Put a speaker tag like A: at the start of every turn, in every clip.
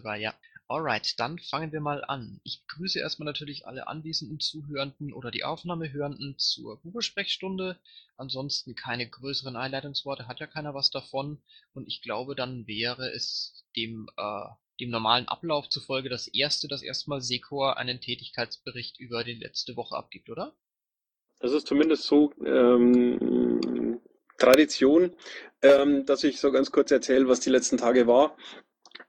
A: Sogar, ja. Alright, dann fangen wir mal an. Ich begrüße erstmal natürlich alle anwesenden Zuhörenden oder die Aufnahmehörenden zur Google-Sprechstunde. Ansonsten keine größeren Einleitungsworte, hat ja keiner was davon. Und ich glaube, dann wäre es dem, äh, dem normalen Ablauf zufolge das erste, dass erstmal Secor einen Tätigkeitsbericht über die letzte Woche abgibt, oder?
B: Das ist zumindest so ähm, Tradition, ähm, dass ich so ganz kurz erzähle, was die letzten Tage war.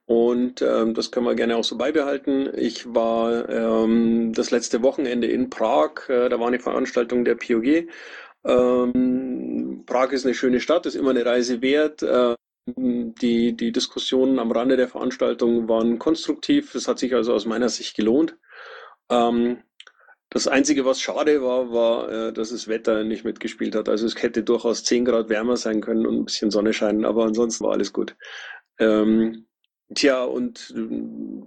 B: Und ähm, das können wir gerne auch so beibehalten. Ich war ähm, das letzte Wochenende in Prag. Äh, da war eine Veranstaltung der POG. Ähm, Prag ist eine schöne Stadt, ist immer eine Reise wert. Äh, die, die Diskussionen am Rande der Veranstaltung waren konstruktiv. Es hat sich also aus meiner Sicht gelohnt. Ähm, das Einzige, was schade war, war, äh, dass das Wetter nicht mitgespielt hat. Also es hätte durchaus 10 Grad wärmer sein können und ein bisschen Sonne scheinen, aber ansonsten war alles gut. Ähm, Tja, und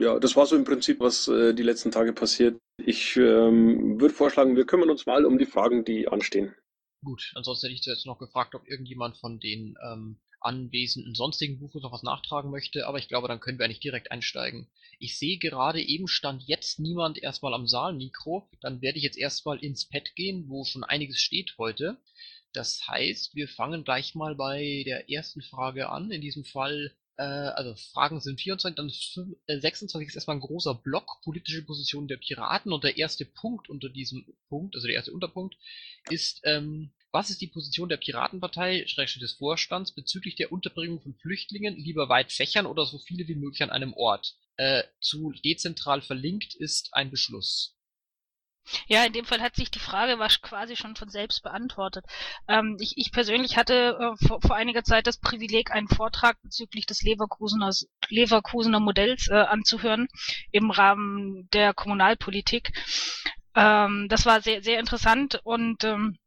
B: ja, das war so im Prinzip, was äh, die letzten Tage passiert. Ich ähm, würde vorschlagen, wir kümmern uns mal um die Fragen, die anstehen.
A: Gut, ansonsten hätte ich jetzt noch gefragt, ob irgendjemand von den ähm, anwesenden sonstigen Buchos noch was nachtragen möchte, aber ich glaube, dann können wir eigentlich direkt einsteigen. Ich sehe gerade eben stand jetzt niemand erstmal am Saalmikro, dann werde ich jetzt erstmal ins Pad gehen, wo schon einiges steht heute. Das heißt, wir fangen gleich mal bei der ersten Frage an. In diesem Fall also Fragen sind 24, dann 26 äh, ist erstmal ein großer Block, politische Position der Piraten und der erste Punkt unter diesem Punkt, also der erste Unterpunkt, ist, ähm, was ist die Position der Piratenpartei, Schrägstrich des Vorstands, bezüglich der Unterbringung von Flüchtlingen, lieber weit fächern oder so viele wie möglich an einem Ort? Äh, zu dezentral verlinkt ist ein Beschluss.
C: Ja, in dem Fall hat sich die Frage quasi schon von selbst beantwortet. Ähm, ich, ich persönlich hatte äh, vor, vor einiger Zeit das Privileg, einen Vortrag bezüglich des Leverkusener, Leverkusener Modells äh, anzuhören im Rahmen der Kommunalpolitik. Ähm, das war sehr, sehr interessant und ähm,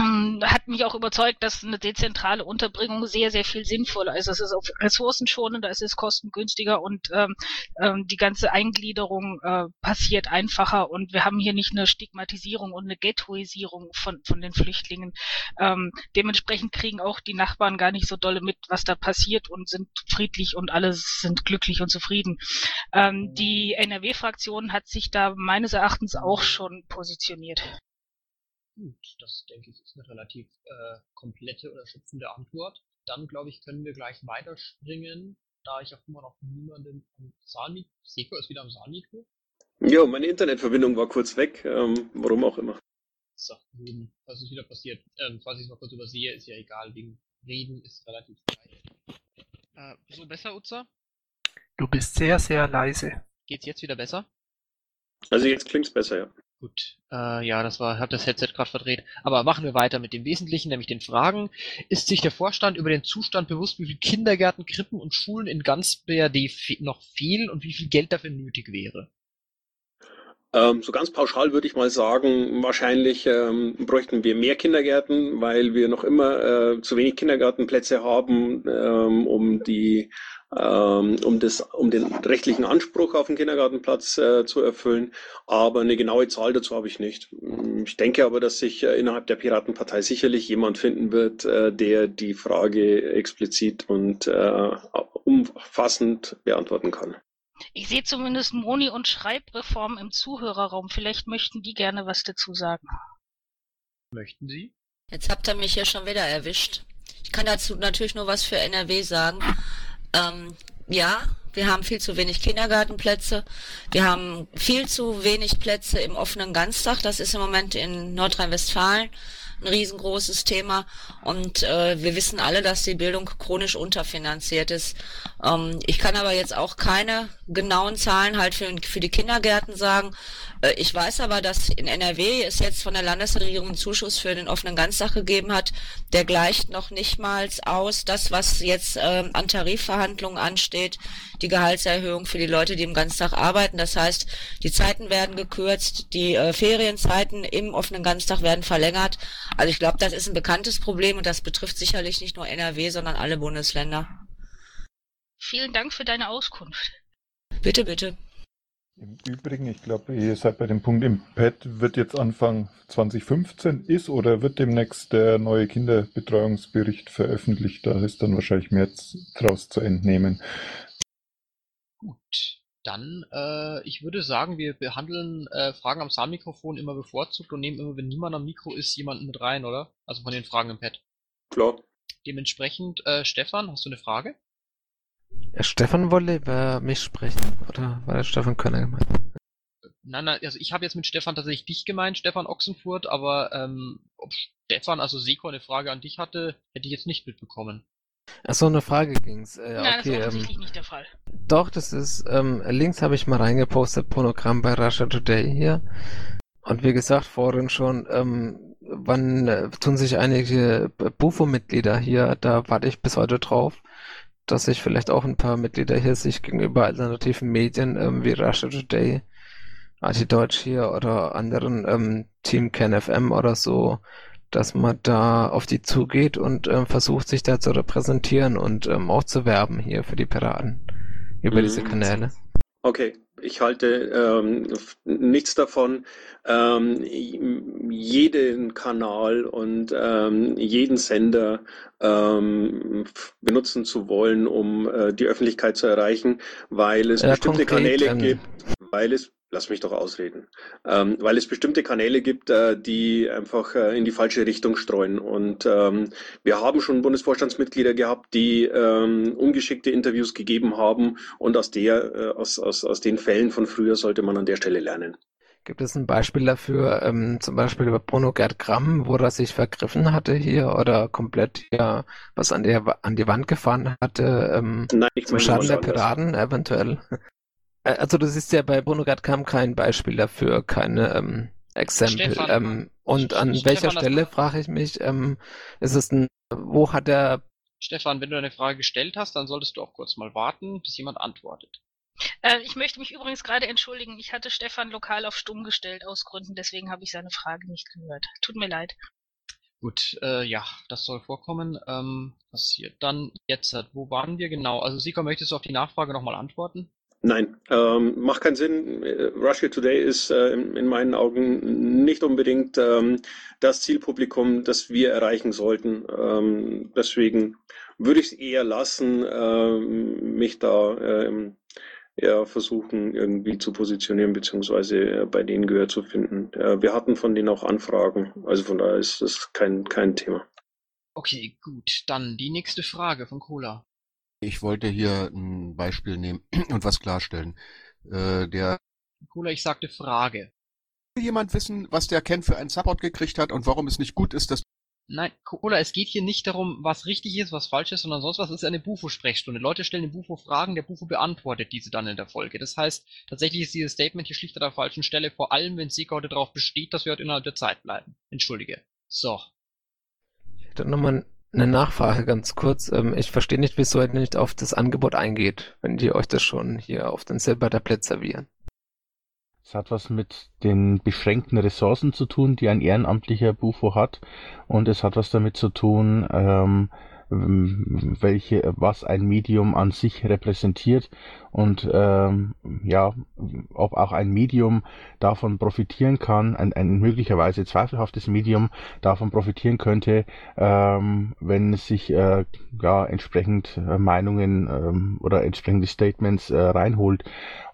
C: hat mich auch überzeugt, dass eine dezentrale Unterbringung sehr, sehr viel sinnvoller ist. Es ist auch ressourcenschonender, es ist kostengünstiger und ähm, ähm, die ganze Eingliederung äh, passiert einfacher und wir haben hier nicht eine Stigmatisierung und eine Ghettoisierung von, von den Flüchtlingen. Ähm, dementsprechend kriegen auch die Nachbarn gar nicht so dolle mit, was da passiert und sind friedlich und alle sind glücklich und zufrieden. Ähm, die NRW-Fraktion hat sich da meines Erachtens auch schon positioniert.
A: Gut, das denke ich ist eine relativ äh, komplette oder schützende Antwort. Dann glaube ich, können wir gleich weiterspringen, da ich auch immer noch niemanden am Saalmikro. Seko ist wieder am Saalmikro.
B: Jo, meine Internetverbindung war kurz weg, ähm, warum auch immer.
A: So, nun, was ist wieder passiert? Ähm, falls ich es mal kurz übersehe, ist ja egal, wegen Reden ist relativ gleich. Äh, so besser, Utzer?
D: Du bist sehr, sehr leise.
A: Geht's jetzt wieder besser?
B: Also jetzt klingt's besser, ja.
A: Gut, äh, ja, das war, hat das Headset gerade verdreht. Aber machen wir weiter mit dem Wesentlichen, nämlich den Fragen. Ist sich der Vorstand über den Zustand bewusst, wie viele Kindergärten, Krippen und Schulen in ganz BRD noch fehlen und wie viel Geld dafür nötig wäre?
B: Ähm, so ganz pauschal würde ich mal sagen, wahrscheinlich ähm, bräuchten wir mehr Kindergärten, weil wir noch immer äh, zu wenig Kindergartenplätze haben, ähm, um die um, das, um den rechtlichen Anspruch auf den Kindergartenplatz äh, zu erfüllen. Aber eine genaue Zahl dazu habe ich nicht. Ich denke aber, dass sich äh, innerhalb der Piratenpartei sicherlich jemand finden wird, äh, der die Frage explizit und äh, umfassend beantworten kann.
C: Ich sehe zumindest Moni und Schreibreform im Zuhörerraum. Vielleicht möchten die gerne was dazu sagen.
A: Möchten Sie?
E: Jetzt habt ihr mich hier schon wieder erwischt. Ich kann dazu natürlich nur was für NRW sagen. Ähm, ja, wir haben viel zu wenig Kindergartenplätze. Wir haben viel zu wenig Plätze im offenen Ganztag. Das ist im Moment in Nordrhein-Westfalen ein riesengroßes Thema. Und äh, wir wissen alle, dass die Bildung chronisch unterfinanziert ist. Ähm, ich kann aber jetzt auch keine genauen Zahlen halt für, für die Kindergärten sagen. Äh, ich weiß aber, dass in NRW es jetzt von der Landesregierung einen Zuschuss für den offenen Ganztag gegeben hat. Der gleicht noch nicht mal aus das, was jetzt äh, an Tarifverhandlungen ansteht, die Gehaltserhöhung für die Leute, die im Ganztag arbeiten. Das heißt, die Zeiten werden gekürzt, die äh, Ferienzeiten im offenen Ganztag werden verlängert. Also ich glaube, das ist ein bekanntes Problem und das betrifft sicherlich nicht nur NRW, sondern alle Bundesländer.
C: Vielen Dank für deine Auskunft.
E: Bitte, bitte.
F: Im Übrigen, ich glaube, ihr seid bei dem Punkt im Pad, wird jetzt Anfang 2015 ist oder wird demnächst der neue Kinderbetreuungsbericht veröffentlicht. Da ist dann wahrscheinlich mehr draus zu entnehmen.
A: Gut, dann, äh, ich würde sagen, wir behandeln äh, Fragen am Saalmikrofon immer bevorzugt und nehmen immer, wenn niemand am Mikro ist, jemanden mit rein, oder? Also von den Fragen im Pad.
B: Klar.
A: Dementsprechend, äh, Stefan, hast du eine Frage?
G: Ja, Stefan wollte über mich sprechen, oder war der Stefan Könner gemeint?
A: Nein, nein, also ich habe jetzt mit Stefan tatsächlich dich gemeint, Stefan Ochsenfurt, aber ähm, ob Stefan, also Seko, eine Frage an dich hatte, hätte ich jetzt nicht mitbekommen.
G: Achso, eine Frage ging's. Äh,
C: Nein, das
G: okay,
C: ist
G: ähm,
C: offensichtlich nicht der Fall.
G: Doch, das ist, ähm, Links habe ich mal reingepostet, Pornogramm bei Russia Today hier. Und wie gesagt, vorhin schon, ähm, wann äh, tun sich einige Bufo-Mitglieder hier, da warte ich bis heute drauf, dass sich vielleicht auch ein paar Mitglieder hier sich gegenüber alternativen Medien ähm, wie Russia Today, Anti-Deutsch hier oder anderen ähm, Team KenFM oder so, dass man da auf die zugeht und ähm, versucht, sich da zu repräsentieren und ähm, auch zu werben hier für die Piraten über
B: Mhm.
G: diese Kanäle.
B: Okay, ich halte ähm, nichts davon, ähm, jeden Kanal und ähm, jeden Sender ähm, benutzen zu wollen, um äh, die Öffentlichkeit zu erreichen, weil es
G: Ja,
B: bestimmte
G: konkret,
B: Kanäle gibt, weil es, lass mich doch ausreden, ähm, weil es bestimmte Kanäle gibt, äh, die einfach äh, in die falsche Richtung streuen. Und ähm, wir haben schon Bundesvorstandsmitglieder gehabt, die ähm, ungeschickte Interviews gegeben haben und aus der, äh, aus, aus, aus den Fällen von früher sollte man an der Stelle lernen.
G: Gibt es ein Beispiel dafür, ähm, zum Beispiel über Bruno Gerd Gramm, wo er sich vergriffen hatte hier oder komplett hier was an, der, an die Wand gefahren hatte, ähm,
B: Nein, ich
G: zum Schaden der. Piraten eventuell? Also das ist ja bei Bruno Gerd Gramm kein Beispiel dafür, keine ähm, Exempel.
A: Stefan,
G: Ähm, und an
A: Stefan,
G: welcher Stelle, frage ich mich, ähm, ist es ein, wo hat er
A: Stefan, wenn du eine Frage gestellt hast, dann solltest du auch kurz mal warten, bis jemand antwortet.
C: Äh, ich möchte mich übrigens gerade entschuldigen. Ich hatte Stefan lokal auf stumm gestellt aus Gründen, deswegen habe ich seine Frage nicht gehört. Tut mir leid.
A: Gut, äh, ja, das soll vorkommen. Ähm, passiert dann jetzt, wo waren wir genau? Also Siko, möchtest du auf die Nachfrage nochmal antworten?
B: Nein, ähm, macht keinen Sinn. Äh, Russia Today ist äh, in, in meinen Augen nicht unbedingt ähm, das Zielpublikum, das wir erreichen sollten. Ähm, deswegen würde ich es eher lassen, ähm, mich da ähm, eher versuchen, irgendwie zu positionieren, beziehungsweise äh, bei denen Gehör zu finden. Äh, wir hatten von denen auch Anfragen, also von daher ist das kein, kein Thema.
A: Okay, gut. Dann die nächste Frage von Cola.
H: Ich wollte hier ein Beispiel nehmen und was klarstellen. Äh, der
A: Cola, ich sagte Frage.
H: will jemand wissen, was der Ken für einen Support gekriegt hat und warum es nicht gut ist, dass
A: Nein, Cola, es geht hier nicht darum, was richtig ist, was falsch ist, sondern sonst was ist eine Bufo-Sprechstunde. Leute stellen dem Bufo Fragen, der Bufo beantwortet diese dann in der Folge. Das heißt, tatsächlich ist dieses Statement hier schlicht an der falschen Stelle, vor allem wenn Sika heute darauf besteht, dass wir heute innerhalb der Zeit bleiben. Entschuldige. So.
G: Dann nochmal eine Nachfrage ganz kurz. Ähm, ich verstehe nicht, wieso ihr nicht auf das Angebot eingeht, wenn die euch das schon hier auf den Silbertablett servieren.
I: Es hat was mit den beschränkten Ressourcen zu tun, die ein ehrenamtlicher Bufo hat. Und es hat was damit zu tun, ähm, welche, was ein Medium an sich repräsentiert und ähm, ja, ob auch ein Medium davon profitieren kann, ein, ein möglicherweise zweifelhaftes Medium davon profitieren könnte, ähm, wenn sich äh, ja entsprechend äh, Meinungen ähm, oder entsprechende Statements äh, reinholt.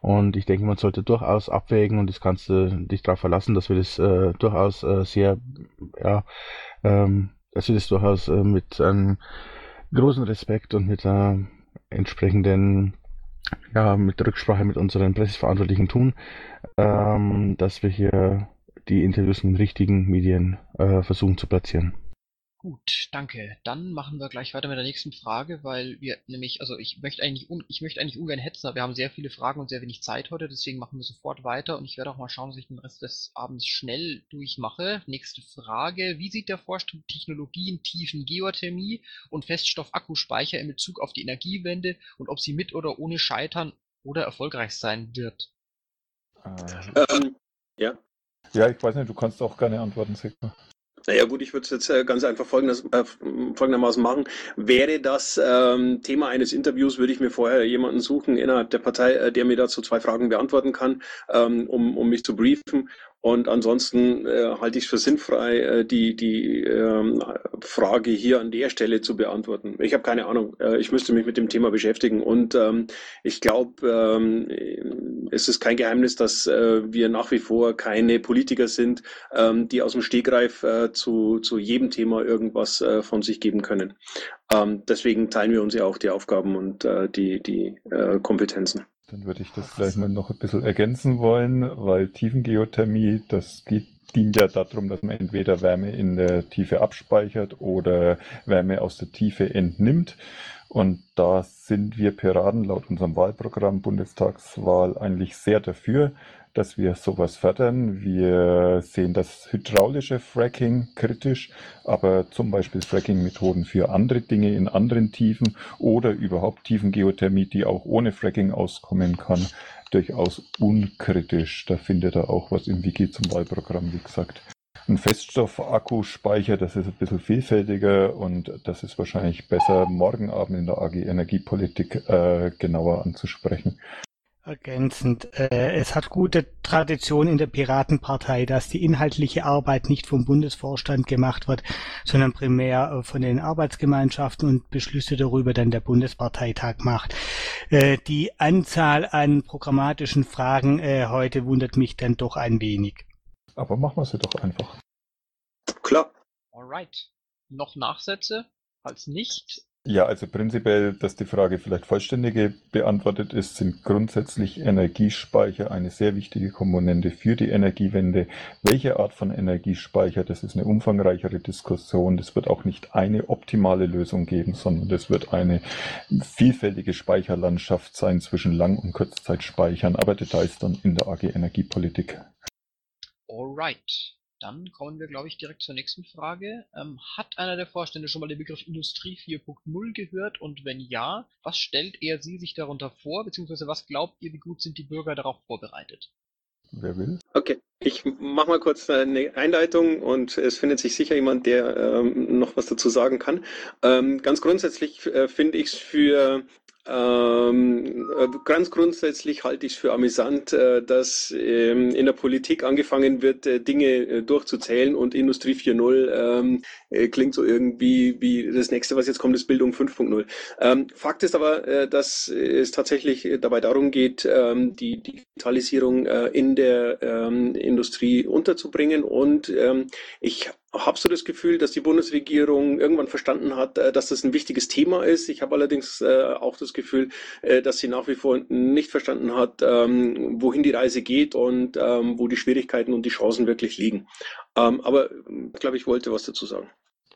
I: Und ich denke, man sollte durchaus abwägen und das kannst du dich darauf verlassen, dass wir das äh, durchaus äh, sehr, ja, ähm, dass wir das durchaus äh, mit einem großen Respekt und mit äh, entsprechenden, ja, mit Rücksprache mit unseren Presseverantwortlichen tun, ähm, dass wir hier die Interviews in den richtigen Medien äh, versuchen zu platzieren.
A: Gut, danke. Dann machen wir gleich weiter mit der nächsten Frage, weil wir nämlich, also ich möchte eigentlich, un, ich möchte eigentlich ungern hetzen, aber wir haben sehr viele Fragen und sehr wenig Zeit heute, deswegen machen wir sofort weiter und ich werde auch mal schauen, dass ich den Rest des Abends schnell durchmache. Nächste Frage. Wie sieht der Vorstand Technologien tiefen Geothermie und Feststoffakkuspeicher in Bezug auf die Energiewende und ob sie mit oder ohne scheitern oder erfolgreich sein wird?
F: Äh,
B: Ähm, ja.
F: ja, ich weiß nicht, du kannst auch gerne antworten, Sigmar.
B: Naja gut, ich würde es jetzt äh, ganz einfach folgendes, äh, folgendermaßen machen. Wäre das ähm, Thema eines Interviews, würde ich mir vorher jemanden suchen innerhalb der Partei, äh, der mir dazu zwei Fragen beantworten kann, ähm, um, um mich zu briefen. Und ansonsten äh, halte ich es für sinnfrei, äh, die, die ähm, Frage hier an der Stelle zu beantworten. Ich habe keine Ahnung. Äh, ich müsste mich mit dem Thema beschäftigen. Und ähm, ich glaube, ähm, es ist kein Geheimnis, dass äh, wir nach wie vor keine Politiker sind, ähm, die aus dem Stegreif äh, zu, zu jedem Thema irgendwas äh, von sich geben können. Ähm, deswegen teilen wir uns ja auch die Aufgaben und die, die Kompetenzen.
F: Dann würde ich das gleich mal noch ein bisschen ergänzen wollen, weil Tiefengeothermie, das geht, dient ja darum, dass man entweder Wärme in der Tiefe abspeichert oder Wärme aus der Tiefe entnimmt. Und da sind wir Piraten laut unserem Wahlprogramm Bundestagswahl eigentlich sehr dafür dass wir sowas fördern. Wir sehen das hydraulische Fracking kritisch, aber zum Beispiel Fracking-Methoden für andere Dinge in anderen Tiefen oder überhaupt Tiefengeothermie, die auch ohne Fracking auskommen kann, durchaus unkritisch. Da findet er auch was im Wiki zum Wahlprogramm, wie gesagt. Ein Feststoff-Akkuspeicher, das ist ein bisschen vielfältiger und das ist wahrscheinlich besser morgen Abend in der AG Energiepolitik äh, genauer anzusprechen
J: ergänzend. Äh, es hat gute Tradition in der Piratenpartei, dass die inhaltliche Arbeit nicht vom Bundesvorstand gemacht wird, sondern primär äh, von den Arbeitsgemeinschaften und Beschlüsse darüber dann der Bundesparteitag macht. Äh, die Anzahl an programmatischen Fragen äh, heute wundert mich dann doch ein wenig.
F: Aber machen wir sie doch einfach.
B: Klar.
A: Alright. Noch Nachsätze? Falls nicht,
F: ja, also prinzipiell, dass die Frage vielleicht vollständiger beantwortet ist, sind grundsätzlich Energiespeicher eine sehr wichtige Komponente für die Energiewende. Welche Art von Energiespeicher, das ist eine umfangreichere Diskussion. Das wird auch nicht eine optimale Lösung geben, sondern das wird eine vielfältige Speicherlandschaft sein zwischen Lang- und Kurzzeitspeichern, aber Details dann in der AG Energiepolitik.
A: Alright. Dann kommen wir, glaube ich, direkt zur nächsten Frage. Ähm, hat einer der Vorstände schon mal den Begriff Industrie 4.0 gehört? Und wenn ja, was stellt er Sie sich darunter vor? Beziehungsweise was glaubt ihr, wie gut sind die Bürger darauf vorbereitet?
F: Wer will?
B: Okay, ich mache mal kurz eine Einleitung und es findet sich sicher jemand, der ähm, noch was dazu sagen kann. Ähm, ganz grundsätzlich äh, finde ich es für ähm, äh, ganz grundsätzlich halte ich es für amüsant, äh, dass ähm, in der Politik angefangen wird, äh, Dinge äh, durchzuzählen und Industrie 4.0 ähm, äh, klingt so irgendwie wie das nächste, was jetzt kommt, ist Bildung 5.0. Ähm, Fakt ist aber, äh, dass es tatsächlich dabei darum geht, ähm, die Digitalisierung in der ähm, Industrie unterzubringen und ich habe so das Gefühl, dass die Bundesregierung irgendwann verstanden hat, äh, dass das ein wichtiges Thema ist. Ich habe allerdings äh, auch das Gefühl, äh, dass sie nach wie vor nicht verstanden hat, ähm, wohin die Reise geht und ähm, wo die Schwierigkeiten und die Chancen wirklich liegen. Ähm, aber ich glaube, ich wollte was dazu sagen.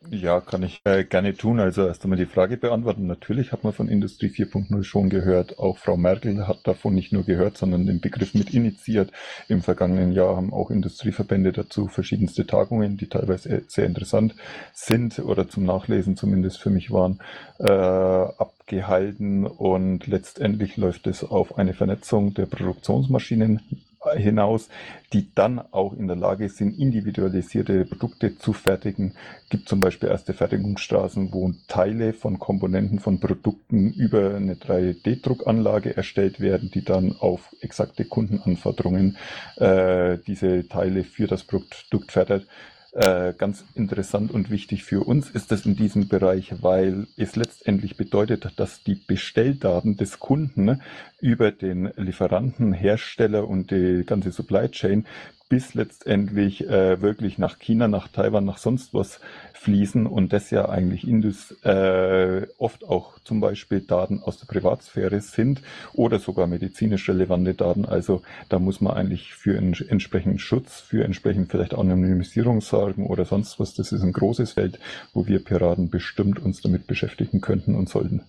F: Ja, kann ich äh, gerne tun. Also erst einmal die Frage beantworten. Natürlich hat man von Industrie 4.0 schon gehört. Auch Frau Merkel hat davon nicht nur gehört, sondern den Begriff mit initiiert. Im vergangenen Jahr haben auch Industrieverbände dazu verschiedenste Tagungen, die teilweise sehr interessant sind oder zum Nachlesen zumindest für mich waren, äh, abgehalten. Und letztendlich läuft es auf eine Vernetzung der Produktionsmaschinen hinaus, die dann auch in der Lage sind, individualisierte Produkte zu fertigen. Es gibt zum Beispiel erste Fertigungsstraßen, wo Teile von Komponenten von Produkten über eine 3D-Druckanlage erstellt werden, die dann auf exakte Kundenanforderungen äh, diese Teile für das Produkt fertigt. Äh, ganz interessant und wichtig für uns ist das in diesem Bereich, weil es letztendlich bedeutet, dass die Bestelldaten des Kunden über den Lieferanten, Hersteller und die ganze Supply Chain bis letztendlich äh, wirklich nach China, nach Taiwan, nach sonst was fließen und das ja eigentlich Indus äh, oft auch zum Beispiel Daten aus der Privatsphäre sind oder sogar medizinisch relevante Daten. Also da muss man eigentlich für einen entsprechenden Schutz, für entsprechend vielleicht Anonymisierung sorgen oder sonst was. Das ist ein großes Feld, wo wir Piraten bestimmt uns damit beschäftigen könnten und sollten.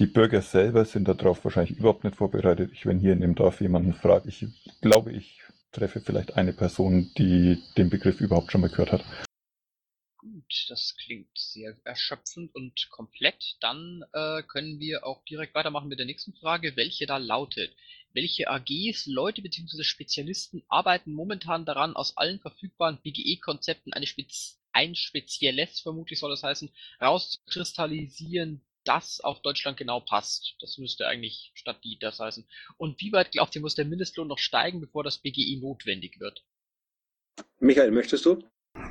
F: Die Bürger selber sind darauf wahrscheinlich überhaupt nicht vorbereitet. Ich, wenn hier in dem Dorf jemanden fragt, ich glaube, ich treffe vielleicht eine Person, die den Begriff überhaupt schon mal gehört hat.
A: Gut, das klingt sehr erschöpfend und komplett. Dann äh, können wir auch direkt weitermachen mit der nächsten Frage, welche da lautet. Welche AGs, Leute bzw. Spezialisten arbeiten momentan daran, aus allen verfügbaren BGE-Konzepten eine Spez ein spezielles, vermutlich soll das heißen, rauszukristallisieren, das auf Deutschland genau passt. Das müsste eigentlich statt die das heißen. Und wie weit glaubt ihr, muss der Mindestlohn noch steigen, bevor das BGI notwendig wird?
B: Michael, möchtest du?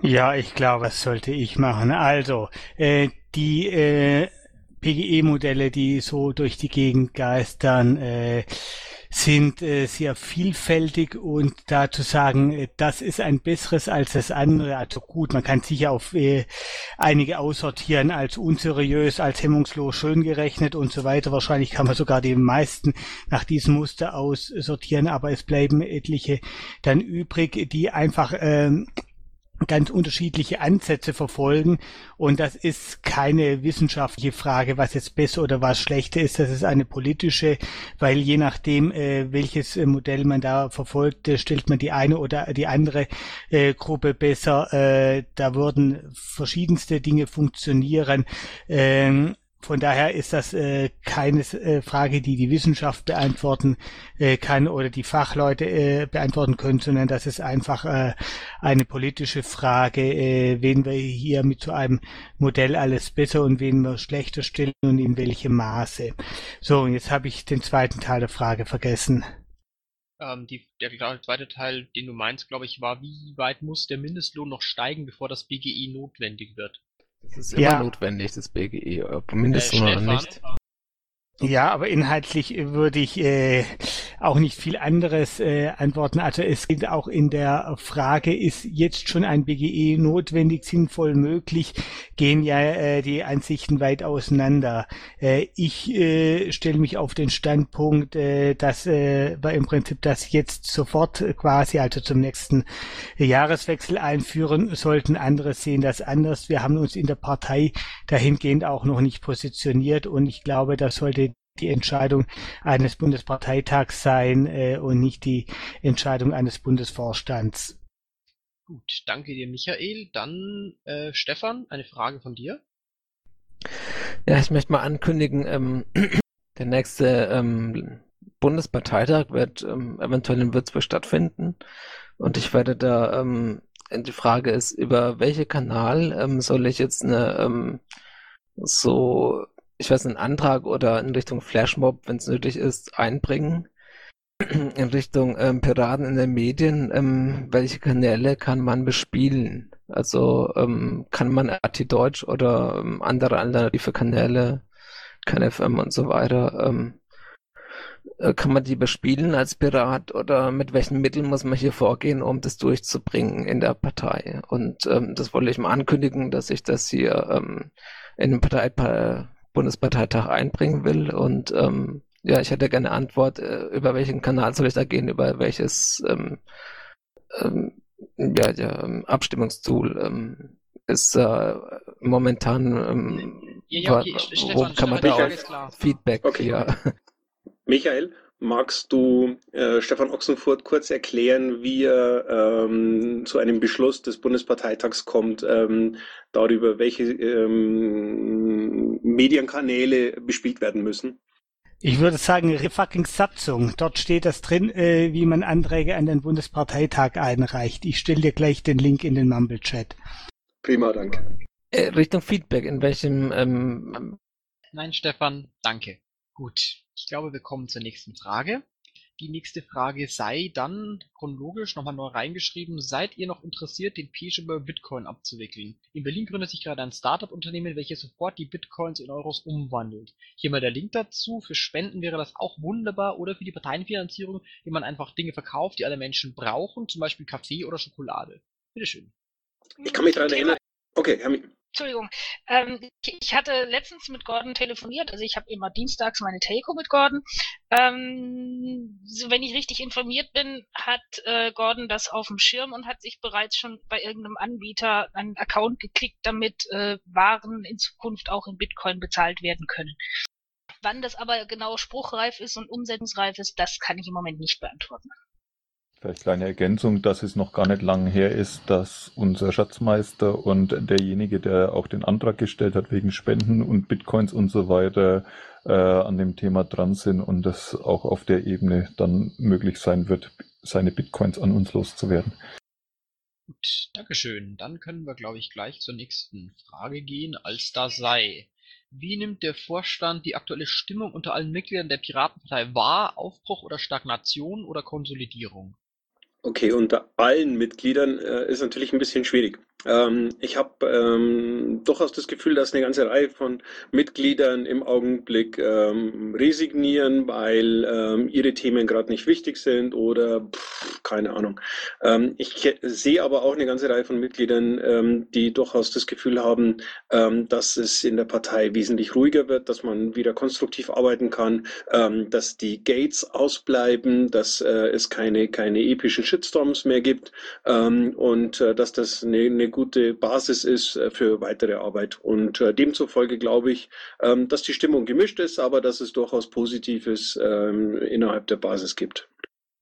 J: Ja, ich glaube, das sollte ich machen. Also, äh, die äh, PGE-Modelle, die so durch die Gegend geistern, äh, sind äh, sehr vielfältig und da zu sagen, äh, das ist ein besseres als das andere, also gut, man kann sicher auf äh, einige aussortieren als unseriös, als hemmungslos schön gerechnet und so weiter. Wahrscheinlich kann man sogar die meisten nach diesem Muster aussortieren, aber es bleiben etliche dann übrig, die einfach ähm, ganz unterschiedliche Ansätze verfolgen und das ist keine wissenschaftliche Frage, was jetzt besser oder was schlechter ist, das ist eine politische, weil je nachdem, äh, welches äh, Modell man da verfolgt, äh, stellt man die eine oder die andere äh, Gruppe besser. Äh, da würden verschiedenste Dinge funktionieren. Ähm, von daher ist das äh, keine äh, Frage, die die Wissenschaft beantworten äh, kann oder die Fachleute äh, beantworten können, sondern das ist einfach äh, eine politische Frage, äh, wen wir hier mit so einem Modell alles besser und wen wir schlechter stellen und in welchem Maße. So, und jetzt habe ich den zweiten Teil der Frage vergessen.
A: Ähm, die, der zweite Teil, den du meinst, glaube ich, war, wie weit muss der Mindestlohn noch steigen, bevor das BGI notwendig wird?
G: Das ist immer ja. notwendig, das BGE, ob mindestens äh, oder nicht.
J: Ja, aber inhaltlich würde ich äh, auch nicht viel anderes äh, antworten. Also es geht auch in der Frage, ist jetzt schon ein BGE notwendig, sinnvoll möglich, gehen ja äh, die Ansichten weit auseinander. Äh, ich äh, stelle mich auf den Standpunkt, äh, dass äh, wir im Prinzip das jetzt sofort quasi, also zum nächsten Jahreswechsel einführen sollten. Andere sehen das anders. Wir haben uns in der Partei dahingehend auch noch nicht positioniert und ich glaube, das sollte die Entscheidung eines Bundesparteitags sein äh, und nicht die Entscheidung eines Bundesvorstands.
A: Gut, danke dir, Michael. Dann äh, Stefan, eine Frage von dir.
G: Ja, ich möchte mal ankündigen, ähm, der nächste ähm, Bundesparteitag wird ähm, eventuell in Würzburg stattfinden. Und ich werde da, ähm, die Frage ist, über welche Kanal ähm, soll ich jetzt eine ähm, so ich weiß, einen Antrag oder in Richtung Flashmob, wenn es nötig ist, einbringen. In Richtung ähm, Piraten in den Medien, ähm, welche Kanäle kann man bespielen? Also ähm, kann man RT Deutsch oder ähm, andere alternative Kanäle, KenFM und so weiter, ähm, äh, kann man die bespielen als Pirat oder mit welchen Mitteln muss man hier vorgehen, um das durchzubringen in der Partei? Und ähm, das wollte ich mal ankündigen, dass ich das hier in den Partei Bundesparteitag einbringen will. Und ähm, ja, ich hätte gerne Antwort, äh, über welchen Kanal soll ich da gehen, über welches ähm, ähm, ja, ja, ähm, Abstimmungstool ähm, ist äh, momentan ähm, ja, ja, okay. wo kann man da auch Feedback
B: okay. ja. Michael, Magst du äh, Stefan Ochsenfurt kurz erklären, wie er ähm, zu einem Beschluss des Bundesparteitags kommt, ähm, darüber, welche ähm, Medienkanäle bespielt werden müssen?
J: Ich würde sagen, fucking Satzung. Dort steht das drin, äh, wie man Anträge an den Bundesparteitag einreicht. Ich stelle dir gleich den Link in den Mumble-Chat.
B: Prima, danke.
G: Äh, Richtung Feedback, in welchem... Ähm...
A: Nein, Stefan, danke. Gut. Ich glaube, wir kommen zur nächsten Frage. Die nächste Frage sei dann chronologisch nochmal neu reingeschrieben. Seid ihr noch interessiert, den Peaceable Bitcoin abzuwickeln? In Berlin gründet sich gerade ein Startup-Unternehmen, welches sofort die Bitcoins in Euros umwandelt. Hier mal der Link dazu. Für Spenden wäre das auch wunderbar oder für die Parteienfinanzierung, indem man einfach Dinge verkauft, die alle Menschen brauchen, zum Beispiel Kaffee oder Schokolade. Bitteschön.
B: Ich kann mich daran erinnern. Okay, Herr,
C: Entschuldigung. Ähm, ich hatte letztens mit Gordon telefoniert, also ich habe immer dienstags meine Telco mit Gordon. Ähm, so, wenn ich richtig informiert bin, hat äh, Gordon das auf dem Schirm und hat sich bereits schon bei irgendeinem Anbieter einen Account geklickt, damit äh, Waren in Zukunft auch in Bitcoin bezahlt werden können. Wann das aber genau spruchreif ist und umsetzungsreif ist, das kann ich im Moment nicht beantworten.
F: Vielleicht kleine Ergänzung, dass es noch gar nicht lang her ist, dass unser Schatzmeister und derjenige, der auch den Antrag gestellt hat wegen Spenden und Bitcoins und so weiter, äh, an dem Thema dran sind und das auch auf der Ebene dann möglich sein wird, seine Bitcoins an uns loszuwerden.
A: Gut, Dankeschön. Dann können wir, glaube ich, gleich zur nächsten Frage gehen, als da sei. Wie nimmt der Vorstand die aktuelle Stimmung unter allen Mitgliedern der Piratenpartei wahr? Aufbruch oder Stagnation oder Konsolidierung?
B: Okay, unter allen Mitgliedern äh, ist natürlich ein bisschen schwierig. Ähm, ich habe ähm, durchaus das Gefühl, dass eine ganze Reihe von Mitgliedern im Augenblick ähm, resignieren, weil ähm, ihre Themen gerade nicht wichtig sind oder pff, keine Ahnung. Ähm, ich sehe aber auch eine ganze Reihe von Mitgliedern, ähm, die durchaus das Gefühl haben, dass es in der Partei wesentlich ruhiger wird, dass man wieder konstruktiv arbeiten kann, dass die Gates ausbleiben, dass äh, es keine, keine epischen Shitstorms mehr gibt und äh, dass das eine, eine gute Basis ist äh, für weitere Arbeit. Und äh, demzufolge glaube ich, ähm, dass die Stimmung gemischt ist, aber dass es durchaus Positives ähm, innerhalb der Basis gibt.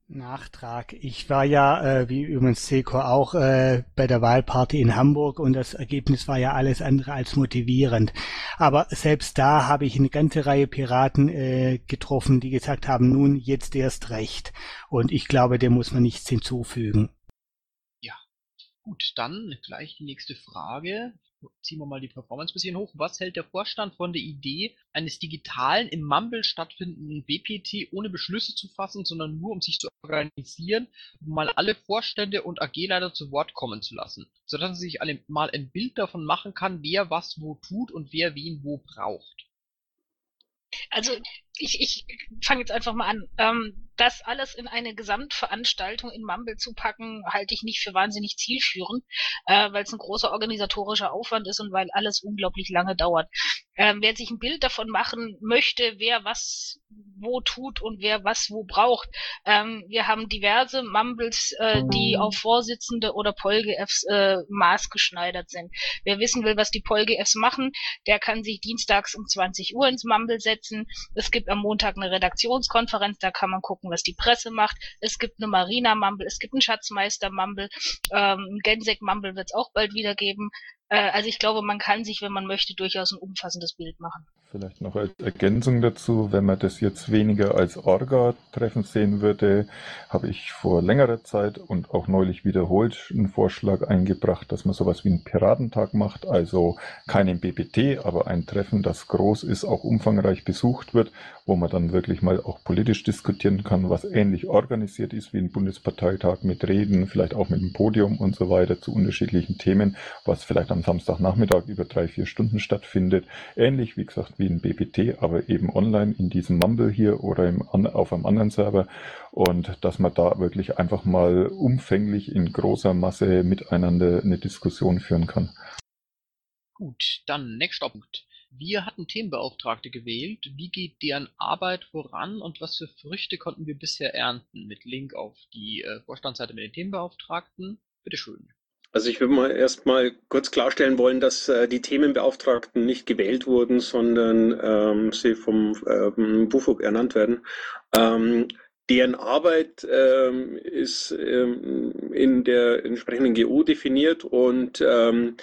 J: Nachtrag. Ich war ja, äh, wie übrigens Seko auch, äh, bei der Wahlparty in Hamburg und das Ergebnis war ja alles andere als motivierend. Aber selbst da habe ich eine ganze Reihe Piraten äh, getroffen, die gesagt haben, nun jetzt erst recht. Und ich glaube, dem muss man nichts hinzufügen.
A: Gut, dann gleich die nächste Frage. Ziehen wir mal die Performance ein bisschen hoch. Was hält der Vorstand von der Idee eines digitalen, im Mumble stattfindenden BPT ohne Beschlüsse zu fassen, sondern nur um sich zu organisieren, um mal alle Vorstände und AG-Leiter zu Wort kommen zu lassen, sodass sie sich mal ein Bild davon machen kann, wer was wo tut und wer wen wo braucht?
C: Also ich, ich fange jetzt einfach mal an. Ähm, das alles in eine Gesamtveranstaltung in Mumble zu packen, halte ich nicht für wahnsinnig zielführend, äh, weil es ein großer organisatorischer Aufwand ist und weil alles unglaublich lange dauert. Ähm, wer sich ein Bild davon machen möchte, wer was wo tut und wer was wo braucht. Ähm, wir haben diverse Mumbles, äh, die auf Vorsitzende oder PolGFs äh, maßgeschneidert sind. Wer wissen will, was die PolGFs machen, der kann sich dienstags um 20 Uhr ins Mumble setzen. Es gibt am Montag eine Redaktionskonferenz, da kann man gucken, was die Presse macht. Es gibt eine Marina Mumble, es gibt einen Schatzmeister Mumble, ähm, Gensek Mumble wird es auch bald wieder geben. Äh, also ich glaube, man kann sich, wenn man möchte, durchaus ein umfassendes Bild machen.
F: Vielleicht noch als Ergänzung dazu, wenn man das jetzt weniger als Orga-Treffen sehen würde, habe ich vor längerer Zeit und auch neulich wiederholt einen Vorschlag eingebracht, dass man sowas wie einen Piratentag macht, also kein BPT, aber ein Treffen, das groß ist, auch umfangreich besucht wird, wo man dann wirklich mal auch politisch diskutieren kann, was ähnlich organisiert ist wie ein Bundesparteitag mit Reden, vielleicht auch mit einem Podium und so weiter zu unterschiedlichen Themen, was vielleicht am Samstagnachmittag über drei, vier Stunden stattfindet. Ähnlich, wie gesagt, wie ein BPT, aber eben online in diesem Mumble hier oder im, auf einem anderen Server. Und dass man da wirklich einfach mal umfänglich in großer Masse miteinander eine Diskussion führen kann.
A: Gut, dann nächster Punkt. Wir hatten Themenbeauftragte gewählt. Wie geht deren Arbeit voran und was für Früchte konnten wir bisher ernten? Mit Link auf die äh, Vorstandsseite mit den Themenbeauftragten. Bitteschön.
B: Also ich würde mal erstmal kurz klarstellen wollen, dass äh, die Themenbeauftragten nicht gewählt wurden, sondern ähm, sie vom ähm, BUFOG ernannt werden. Ähm, deren Arbeit ähm, ist ähm, in der entsprechenden GO definiert und ähm,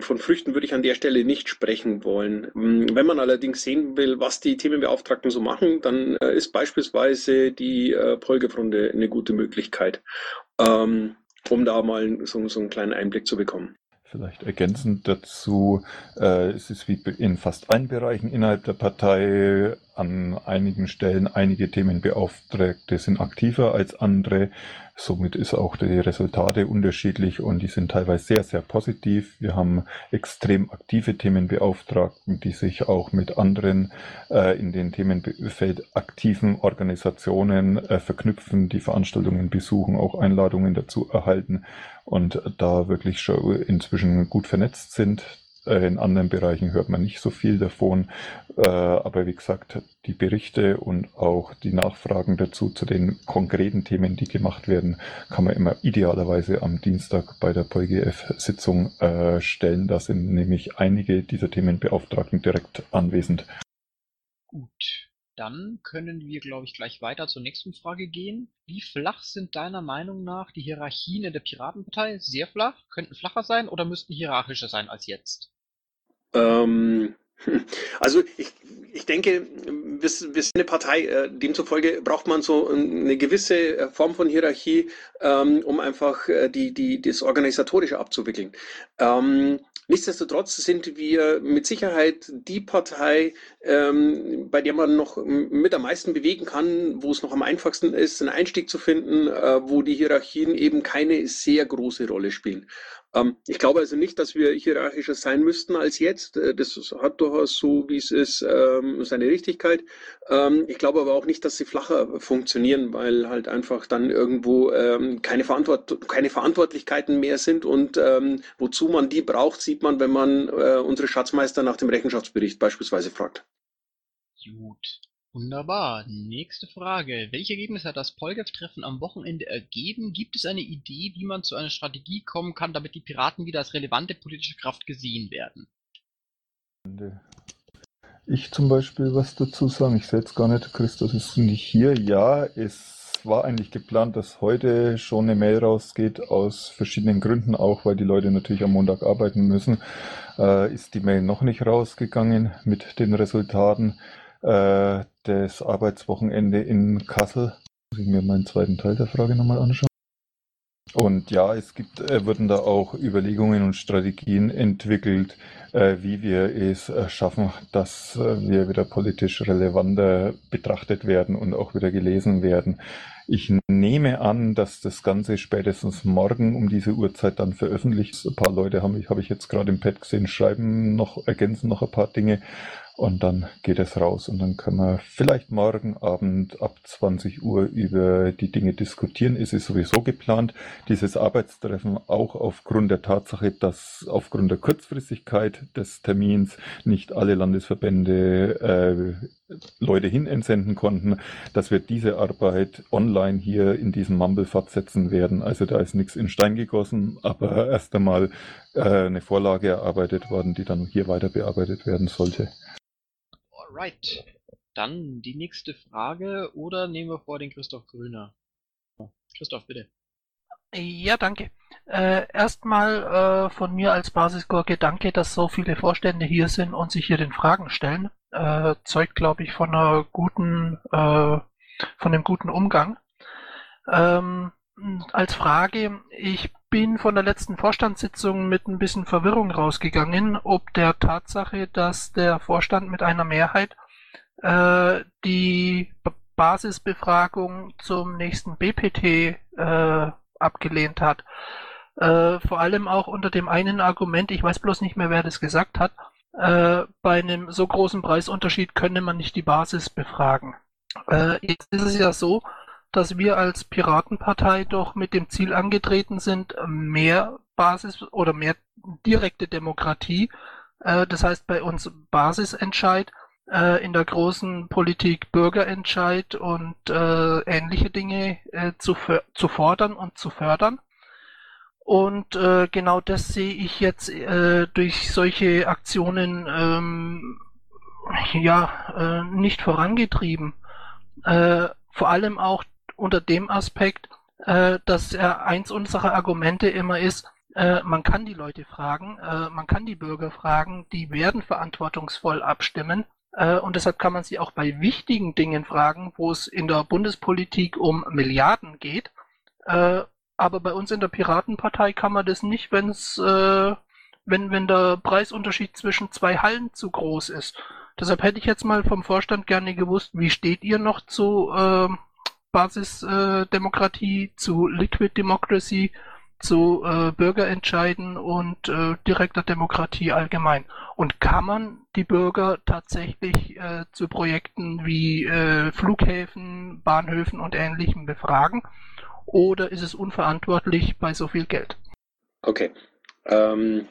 B: von Früchten würde ich an der Stelle nicht sprechen wollen. Wenn man allerdings sehen will, was die Themenbeauftragten so machen, dann äh, ist beispielsweise die äh, Polgefrunde eine gute Möglichkeit. Ähm, um da mal so, so einen kleinen Einblick zu bekommen.
F: Vielleicht ergänzend dazu, äh, es ist wie in fast allen Bereichen innerhalb der Partei an einigen Stellen einige Themenbeauftragte sind aktiver als andere. Somit ist auch die Resultate unterschiedlich und die sind teilweise sehr, sehr positiv. Wir haben extrem aktive Themenbeauftragten, die sich auch mit anderen äh, in den Themenfeld aktiven Organisationen äh, verknüpfen, die Veranstaltungen besuchen, auch Einladungen dazu erhalten und da wirklich schon inzwischen gut vernetzt sind. Äh, in anderen Bereichen hört man nicht so viel davon. Äh, aber wie gesagt, die Berichte und auch die Nachfragen dazu zu den konkreten Themen, die gemacht werden, kann man immer idealerweise am Dienstag bei der PolGF-Sitzung äh, stellen. Da sind nämlich einige dieser Themenbeauftragten direkt anwesend.
A: Gut. Dann können wir, glaube ich, gleich weiter zur nächsten Frage gehen. Wie flach sind deiner Meinung nach die Hierarchien in der Piratenpartei? Sehr flach? Könnten flacher sein oder müssten hierarchischer sein als jetzt?
B: Ähm, also ich, ich denke, wir, sind eine Partei, äh, demzufolge braucht man so eine gewisse äh, Form von Hierarchie, ähm, um einfach äh, die, die, das Organisatorische abzuwickeln. Ähm, nichtsdestotrotz sind wir mit Sicherheit die Partei, ähm, bei der man noch mit am meisten bewegen kann, wo es noch am einfachsten ist, einen Einstieg zu finden, äh, wo die Hierarchien eben keine sehr große Rolle spielen. Ähm, ich glaube also nicht, dass wir hierarchischer sein müssten als jetzt. Äh, das hat durchaus so, wie es ist, ähm, seine Richtigkeit. Ähm, ich glaube aber auch nicht, dass sie flacher funktionieren, weil halt einfach dann irgendwo keine, Verantwort keine Verantwortlichkeiten mehr sind und wozu man die braucht, sieht man, wenn man äh, unsere Schatzmeister nach dem Rechenschaftsbericht beispielsweise fragt.
A: Gut. Wunderbar. Nächste Frage. Welche Ergebnisse hat das Polgef-Treffen am Wochenende ergeben? Gibt es eine Idee, wie man zu einer Strategie kommen kann, damit die Piraten wieder als relevante politische Kraft gesehen werden?
F: Ich zum Beispiel was dazu sagen. Ich jetzt gar nicht, Christoph ist nicht hier. Ja, es war eigentlich geplant, dass heute schon eine Mail rausgeht, aus verschiedenen Gründen, auch weil die Leute natürlich am Montag arbeiten müssen. Äh, ist die Mail noch nicht rausgegangen mit den Resultaten äh, das Arbeitswochenende in Kassel. Muss ich mir meinen zweiten Teil der Frage nochmal anschauen. Und ja, es gibt, äh, wurden da auch Überlegungen und Strategien entwickelt, äh, wie wir es äh, schaffen, dass wir wieder politisch relevanter betrachtet werden und auch wieder gelesen werden. Ich nehme an, dass das Ganze spätestens morgen um diese Uhrzeit dann veröffentlicht. Ein paar Leute haben, habe ich jetzt gerade im Pad gesehen, schreiben noch, ergänzen noch ein paar Dinge. Und dann geht es raus und dann können wir vielleicht morgen Abend ab 20 Uhr über die Dinge diskutieren. Es ist sowieso geplant, dieses Arbeitstreffen auch aufgrund der Tatsache, dass aufgrund der Kurzfristigkeit des Termins nicht alle Landesverbände äh, Leute hin entsenden konnten, dass wir diese Arbeit online hier in diesem Mumble fortsetzen werden. Also da ist nichts in Stein gegossen, aber erst einmal äh, eine Vorlage erarbeitet worden, die dann hier weiter bearbeitet werden sollte.
A: Alright. Dann die nächste Frage oder nehmen wir vor den Christoph Grüner? Christoph, bitte.
D: Ja, danke. Äh, erstmal äh, von mir als Basisgurke danke, dass so viele Vorstände hier sind und sich hier den Fragen stellen. Äh, zeugt, glaube ich, von einer guten, äh, von einem guten Umgang. Ähm, als Frage, ich bin von der letzten Vorstandssitzung mit ein bisschen Verwirrung rausgegangen, ob der Tatsache, dass der Vorstand mit einer Mehrheit äh, die Basisbefragung zum nächsten BPT äh, abgelehnt hat. Äh, vor allem auch unter dem einen Argument, ich weiß bloß nicht mehr, wer das gesagt hat, äh, bei einem so großen Preisunterschied könne man nicht die Basis befragen. Äh, jetzt ist es ja so, dass wir als Piratenpartei doch mit dem Ziel angetreten sind, mehr Basis oder mehr direkte Demokratie, äh, das heißt bei uns Basisentscheid, äh, in der großen Politik Bürgerentscheid und äh, ähnliche Dinge äh, zu, zu fordern und zu fördern. Und äh, genau das sehe ich jetzt äh, durch solche Aktionen ähm, ja nicht vorangetrieben. Vor allem auch unter dem Aspekt, äh, dass äh, eins unserer Argumente immer ist, äh, man kann die Leute fragen, äh, man kann die Bürger fragen, die werden verantwortungsvoll abstimmen. Äh, und deshalb kann man sie auch bei wichtigen Dingen fragen, wo es in der Bundespolitik um Milliarden geht. Äh, aber bei uns in der Piratenpartei kann man das nicht, wenn's, äh, wenn, wenn der Preisunterschied zwischen zwei Hallen zu groß ist. Deshalb hätte ich jetzt mal vom Vorstand gerne gewusst, wie steht ihr noch zu Basisdemokratie, äh, zu Liquid Democracy, zu äh, Bürgerentscheiden und äh, direkter Demokratie allgemein. Und kann man die Bürger tatsächlich äh, zu Projekten wie äh, Flughäfen, Bahnhöfen und ähnlichem befragen? Oder ist es unverantwortlich bei so viel Geld?
B: Okay. Ähm,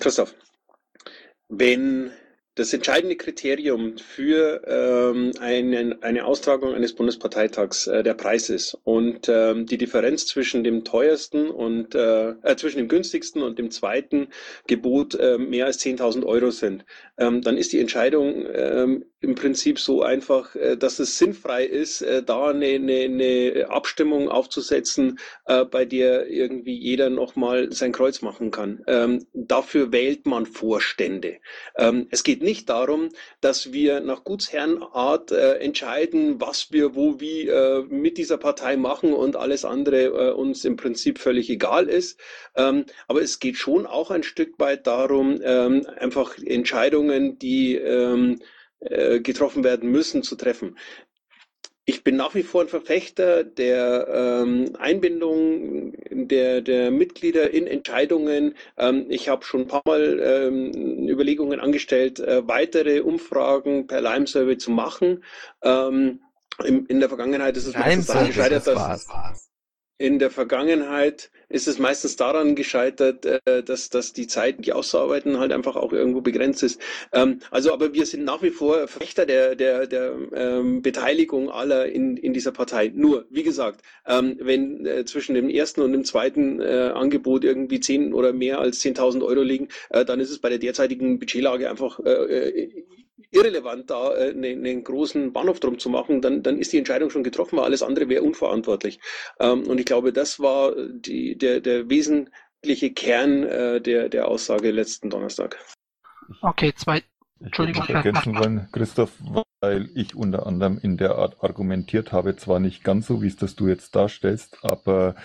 B: Christoph, wenn das entscheidende Kriterium für ähm, einen, eine Austragung eines Bundesparteitags äh, der Preis ist und ähm, die Differenz zwischen dem teuersten und äh, äh, zwischen dem günstigsten und dem zweiten Gebot äh, mehr als 10.000 Euro sind, ähm, dann ist die Entscheidung ähm, im Prinzip so einfach, äh, dass es sinnfrei ist, äh, da eine, eine, eine Abstimmung aufzusetzen, bei der irgendwie jeder nochmal sein Kreuz machen kann. Ähm, dafür wählt man Vorstände. Ähm, es geht geht nicht darum, dass wir nach Gutsherrenart äh, entscheiden, was wir wo wie äh, mit dieser Partei machen und alles andere äh, uns im Prinzip völlig egal ist. Ähm, aber es geht schon auch ein Stück weit darum, ähm, einfach Entscheidungen, die ähm, äh, getroffen werden müssen, zu treffen. Ich bin nach wie vor ein Verfechter der ähm, Einbindung der, der Mitglieder in Entscheidungen. Ähm, ich habe schon ein paar Mal ähm, Überlegungen angestellt, äh, weitere Umfragen per Lime-Survey zu machen. Ähm, in, in, der Vergangenheit ist es daran gescheitert, dass in der Vergangenheit ist es meistens daran gescheitert, äh, dass, dass die Zeit, die auszuarbeiten, halt einfach auch irgendwo begrenzt ist. Ähm, also, aber wir sind nach wie vor Verfechter der, der, der ähm, Beteiligung aller in, in dieser Partei. Nur, wie gesagt, ähm, wenn äh, zwischen dem ersten und dem zweiten äh, Angebot irgendwie zehn oder mehr als 10.000 Euro liegen, dann ist es bei der derzeitigen Budgetlage einfach irrelevant, da äh, einen, einen großen Bahnhof drum zu machen, dann, dann ist die Entscheidung schon getroffen, weil alles andere wäre unverantwortlich. Ähm, und ich glaube, das war die, der, der wesentliche Kern äh, der, der Aussage letzten Donnerstag.
D: Okay, zwei.
F: Entschuldigung. Ich vergessen wollen, Christoph, weil ich unter anderem in der Art argumentiert habe, zwar nicht ganz so, wie es das du jetzt darstellst, aber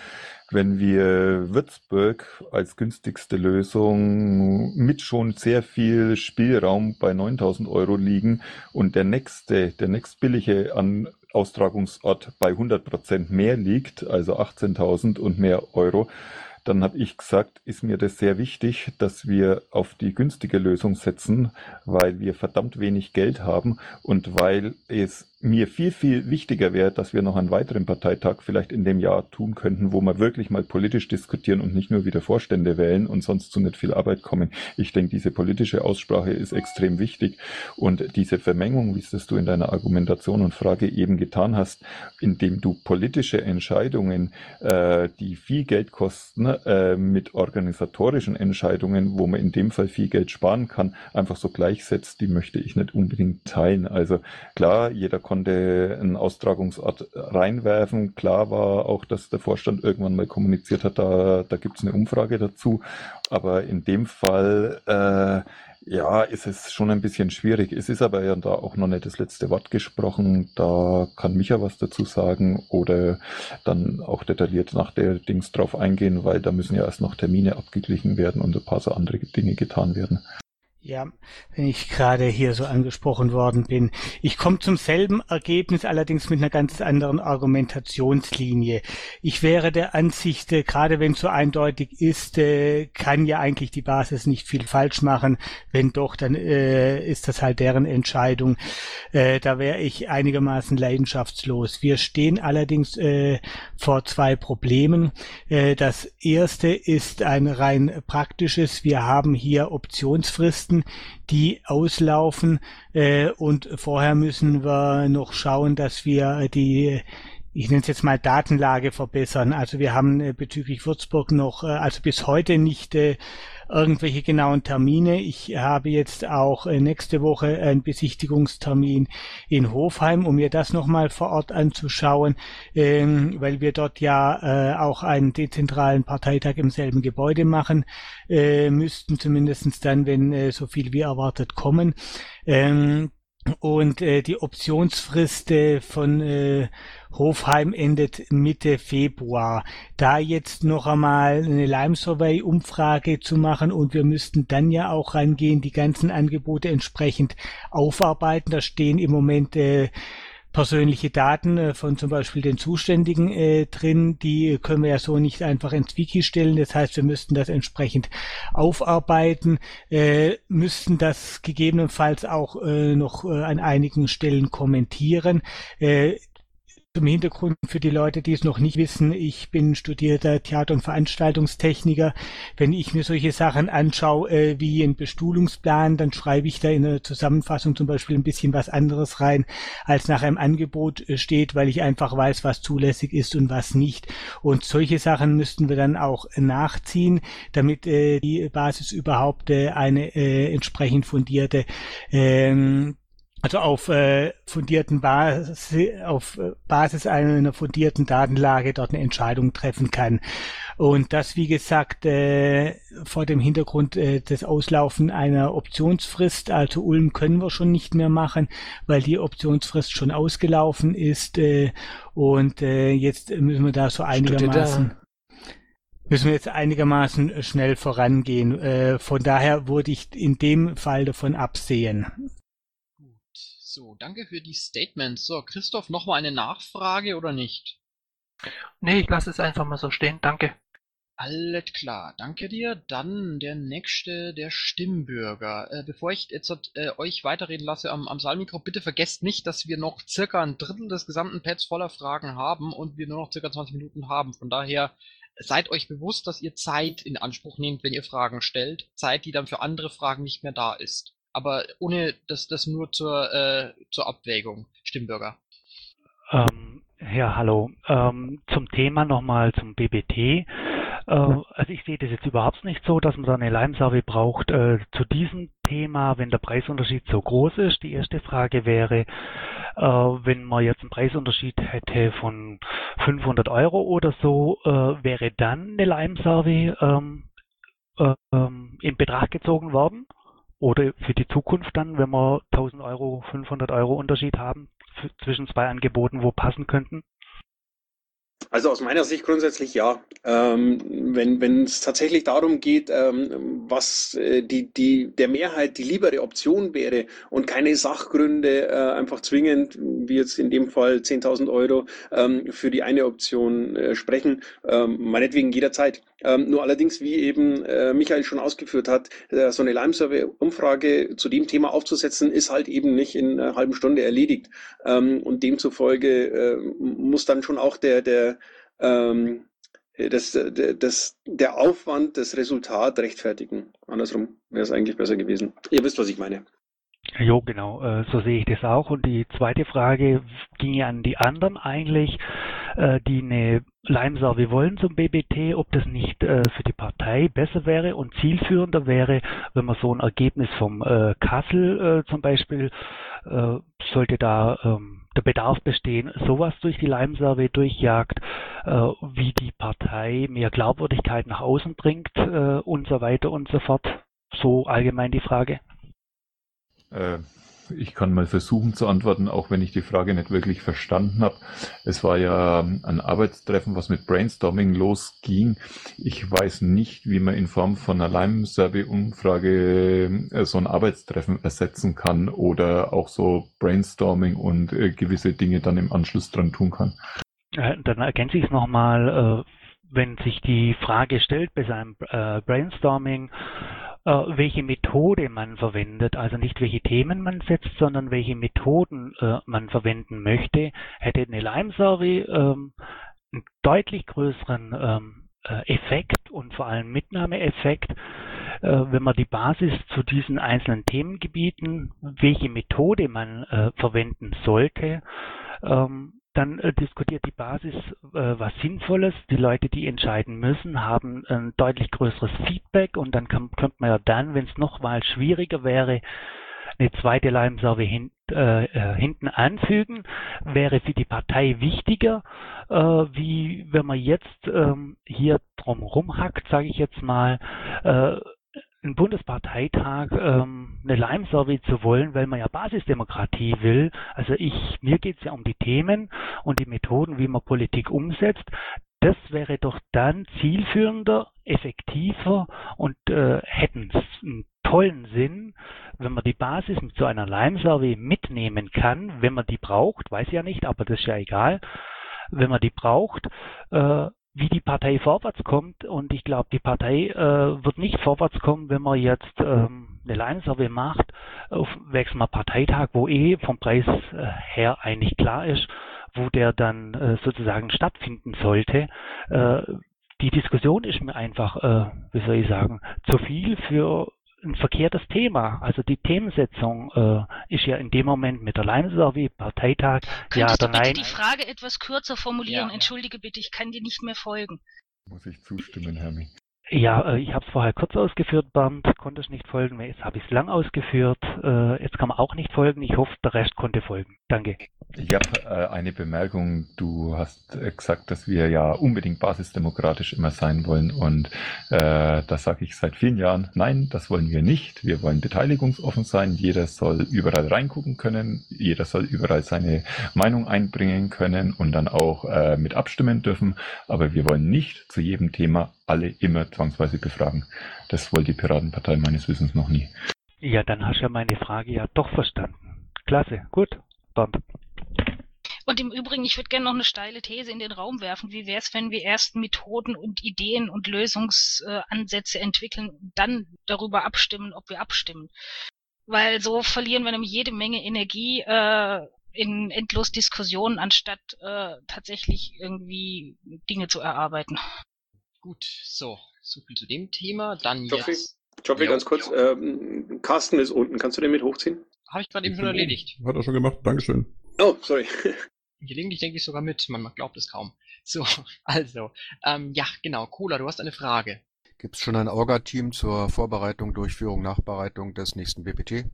F: wenn wir Würzburg als günstigste Lösung mit schon sehr viel Spielraum bei 9000 Euro liegen und der nächste, der nächstbillige an Austragungsort bei 100 Prozent mehr liegt, also 18.000 und mehr Euro, dann habe ich gesagt, ist mir das sehr wichtig, dass wir auf die günstige Lösung setzen, weil wir verdammt wenig Geld haben und weil es mir viel, viel wichtiger wäre, dass wir noch einen weiteren Parteitag vielleicht in dem Jahr tun könnten, wo wir wirklich mal politisch diskutieren und nicht nur wieder Vorstände wählen und sonst zu nicht viel Arbeit kommen. Ich denke, diese politische Aussprache ist extrem wichtig und diese Vermengung, wie es das du in deiner Argumentation und Frage eben getan hast, indem du politische Entscheidungen, äh, die viel Geld kosten, äh, mit organisatorischen Entscheidungen, wo man in dem Fall viel Geld sparen kann, einfach so gleichsetzt, die möchte ich nicht unbedingt teilen. Also klar, jeder konnte einen Austragungsort reinwerfen. Klar war auch, dass der Vorstand irgendwann mal kommuniziert hat, da, da gibt es eine Umfrage dazu. Aber in dem Fall, äh, ja, ist es schon ein bisschen schwierig. Es ist aber ja da auch noch nicht das letzte Wort gesprochen. Da kann Micha was dazu sagen oder dann auch detailliert nach der Dings drauf eingehen, weil da müssen ja erst noch Termine abgeglichen werden und ein paar so andere Dinge getan werden.
J: Ja, wenn ich gerade hier so angesprochen worden bin. Ich komme zum selben Ergebnis, allerdings mit einer ganz anderen Argumentationslinie. Ich wäre der Ansicht, äh, gerade wenn es so eindeutig ist, äh, kann ja eigentlich die Basis nicht viel falsch machen. Wenn doch, dann äh, ist das halt deren Entscheidung. Äh, da wäre ich einigermaßen leidenschaftslos. Wir stehen allerdings äh, vor zwei Problemen. Äh, das erste ist ein rein praktisches. Wir haben hier Optionsfristen Fristen, die auslaufen äh, und vorher müssen wir noch schauen, dass wir die ich nenne es jetzt mal Datenlage verbessern. Also wir haben äh, bezüglich Würzburg noch, äh, also bis heute nicht äh, irgendwelche genauen Termine. Ich habe jetzt auch äh, nächste Woche einen Besichtigungstermin in Hofheim, um mir das nochmal vor Ort anzuschauen, ähm, weil wir dort ja äh, auch einen dezentralen Parteitag im selben Gebäude machen äh, müssten, zumindestens dann, wenn so viel wie erwartet kommen. Ähm, und äh, die Optionsfrist äh, von äh, Hofheim endet Mitte Februar. Da jetzt noch einmal eine Lime Survey Umfrage zu machen und wir müssten dann ja auch rangehen, die ganzen Angebote entsprechend aufarbeiten. Da stehen im Moment äh, persönliche Daten äh, von zum Beispiel den Zuständigen äh, drin, die können wir ja so nicht einfach ins Wiki stellen. Das heißt, wir müssten das entsprechend aufarbeiten, äh, müssten das gegebenenfalls auch äh, noch äh, an einigen Stellen kommentieren. Zum Hintergrund für die Leute, die es noch nicht wissen, ich bin studierter Theater- und Veranstaltungstechniker. Wenn ich mir solche Sachen anschaue äh, wie ein Bestuhlungsplan, dann schreibe ich da in der Zusammenfassung zum Beispiel ein bisschen was anderes rein, als nach einem Angebot äh, steht, weil ich einfach weiß, was zulässig ist und was nicht. Und solche Sachen müssten wir dann auch nachziehen, damit äh, die Basis überhaupt äh, eine äh, entsprechend fundierte ähm, also auf äh, fundierten Basis, auf äh, Basis einer fundierten Datenlage dort eine Entscheidung treffen kann. Und das, wie gesagt, äh, vor dem Hintergrund äh, des Auslaufen einer Optionsfrist. Also Ulm können wir schon nicht mehr machen, weil die Optionsfrist schon ausgelaufen ist. Äh, und äh, jetzt müssen wir da so einigermaßen müssen wir jetzt einigermaßen schnell vorangehen. Äh, von daher würde ich in dem Fall davon absehen.
A: So, danke für die Statements. So, Christoph, nochmal eine Nachfrage oder nicht?
D: Nee, ich lasse es einfach mal so stehen. Danke.
A: Alles klar, danke dir. Dann der nächste, der Stimmbürger. Äh, bevor ich jetzt äh, euch weiterreden lasse am, am Saalmikro, bitte vergesst nicht, dass wir noch circa ein Drittel des gesamten Pads voller Fragen haben und wir nur noch circa 20 Minuten haben. Von daher seid euch bewusst, dass ihr Zeit in Anspruch nehmt, wenn ihr Fragen stellt. Zeit, die dann für andere Fragen nicht mehr da ist. Aber ohne das, das nur zur, äh, zur Abwägung. Stimmbürger.
K: Ähm, ja, hallo. Ähm, zum Thema nochmal zum BBT. Äh, also ich sehe das jetzt überhaupt nicht so, dass man da eine Lime-Survey braucht. Äh, zu diesem Thema, wenn der Preisunterschied so groß ist, die erste Frage wäre, äh, wenn man jetzt einen Preisunterschied hätte von 500 Euro oder so, äh, wäre dann eine Lime-Survey ähm, äh, ähm, in Betracht gezogen worden? Oder für die Zukunft dann, wenn wir 1000 Euro, 500 Euro Unterschied haben zwischen zwei Angeboten, wo passen könnten?
B: Also aus meiner Sicht grundsätzlich ja. Ähm, wenn es tatsächlich darum geht, ähm, was äh, die, die der Mehrheit die liebere Option wäre und keine Sachgründe äh, einfach zwingend, wie jetzt in dem Fall 10.000 Euro ähm, für die eine Option äh, sprechen, ähm, meinetwegen jederzeit. Ähm, nur allerdings, wie eben äh, Michael schon ausgeführt hat, äh, so eine Lime-Survey-Umfrage zu dem Thema aufzusetzen, ist halt eben nicht in einer halben Stunde erledigt. Ähm, und demzufolge äh, muss dann schon auch der, der, ähm, das, der, das, der Aufwand, das Resultat rechtfertigen. Andersrum wäre es eigentlich besser gewesen. Ihr wisst, was ich meine.
K: Jo, genau, äh, so sehe ich das auch. Und die zweite Frage ging an die anderen eigentlich, äh, die eine Leimsau wollen zum BBT, ob das nicht äh, für die Partei besser wäre und zielführender wäre, wenn man so ein Ergebnis vom Kassel zum Beispiel, sollte da ähm, der Bedarf bestehen, sowas durch die Leimsurvey durchjagt, wie die Partei mehr Glaubwürdigkeit nach außen bringt und so weiter und so fort. So allgemein die Frage.
F: Äh, ich kann mal versuchen zu antworten, auch wenn ich die Frage nicht wirklich verstanden habe. Es war ja ein Arbeitstreffen, was mit Brainstorming losging. Ich weiß nicht, wie man in Form von einer Lime-Survey-Umfrage äh, so ein Arbeitstreffen ersetzen kann oder auch so Brainstorming und äh, gewisse Dinge dann im Anschluss dran tun kann.
K: Dann ergänze ich es nochmal, wenn sich die Frage stellt bei seinem Brainstorming, welche Methode man verwendet, also nicht welche Themen man setzt, sondern welche Methoden äh, man verwenden möchte, hätte eine Lime-Survey ähm, einen deutlich größeren ähm, äh, Effekt und vor allem Mitnahmeeffekt, äh, wenn man die Basis zu diesen einzelnen Themengebieten, welche Methode man äh, verwenden sollte, ähm, dann äh, diskutiert die Basis äh, was Sinnvolles. Die Leute, die entscheiden müssen, haben ein deutlich größeres Feedback und dann kann, könnte man ja dann, wenn es noch mal schwieriger wäre, eine zweite Leimsurvey hin, äh, äh, hinten anfügen, wäre für die Partei wichtiger, äh, wie wenn man jetzt ähm, hier drum rumhackt, sage ich jetzt mal, äh, einen Bundesparteitag ähm, eine Lime-Survey zu wollen, weil man ja Basisdemokratie will. Also ich, mir geht es ja um die Themen und die Methoden, wie man Politik umsetzt. Das wäre doch dann zielführender, effektiver und äh, hätten einen tollen Sinn, wenn man die Basis mit so einer Lime-Survey mitnehmen kann, wenn man die braucht, weiß ja nicht, aber das ist ja egal. Wenn man die braucht, äh, wie die Partei vorwärts kommt. Und ich glaube, die Partei äh, wird nicht vorwärts kommen, wenn man jetzt ähm, eine Line-Survey macht auf Wechselmer Parteitag, wo eh vom Preis äh, her eigentlich klar ist, wo der dann äh, sozusagen stattfinden sollte. Äh, die Diskussion ist mir einfach, äh, wie soll ich sagen, zu viel für ein verkehrtes Thema. Also die Themensetzung äh, ist ja in dem Moment mit der Line-Survey, Parteitag,
C: ja oder nein. die Frage etwas kürzer formulieren? Ja, Entschuldige bitte, ich kann dir nicht mehr folgen.
F: Muss ich zustimmen, Hermi.
K: Ja, äh, ich habe es vorher kurz ausgeführt, Bernd, konnte es nicht folgen. Jetzt habe ich es lang ausgeführt. Äh, jetzt kann man auch nicht folgen. Ich hoffe, der Rest konnte folgen. Danke.
F: Ich habe äh, eine Bemerkung. Du hast äh, gesagt, dass wir ja unbedingt basisdemokratisch immer sein wollen. Und äh, das sage ich seit vielen Jahren. Nein, das wollen wir nicht. Wir wollen beteiligungsoffen sein. Jeder soll überall reingucken können. Jeder soll überall seine Meinung einbringen können und dann auch äh, mit abstimmen dürfen. Aber wir wollen nicht zu jedem Thema alle immer zwangsweise befragen. Das wollte die Piratenpartei meines Wissens noch nie.
K: Ja, dann hast du ja meine Frage ja doch verstanden. Klasse, gut. Dann.
C: Und im Übrigen, ich würde gerne noch eine steile These in den Raum werfen. Wie wäre es, wenn wir erst Methoden und Ideen und Lösungsansätze entwickeln und dann darüber abstimmen, ob wir abstimmen? Weil so verlieren wir nämlich jede Menge Energie äh, in endlos Diskussionen, anstatt äh, tatsächlich irgendwie Dinge zu erarbeiten.
A: Gut, so, so viel zu dem Thema. Dann
B: Joffrey,
A: jetzt.
B: Joffrey,
A: Jo,
B: ganz kurz. Ähm, Carsten ist unten. Kannst du den mit hochziehen?
A: Habe ich gerade eben schon erledigt.
L: Hat er schon gemacht. Dankeschön.
B: Oh, sorry.
A: Gelegentlich denke ich sogar mit, man glaubt es kaum. So, also, ähm, ja, genau. Cola, du hast eine Frage.
H: Gibt es schon ein Orga-Team zur Vorbereitung, Durchführung, Nachbereitung des nächsten BPT?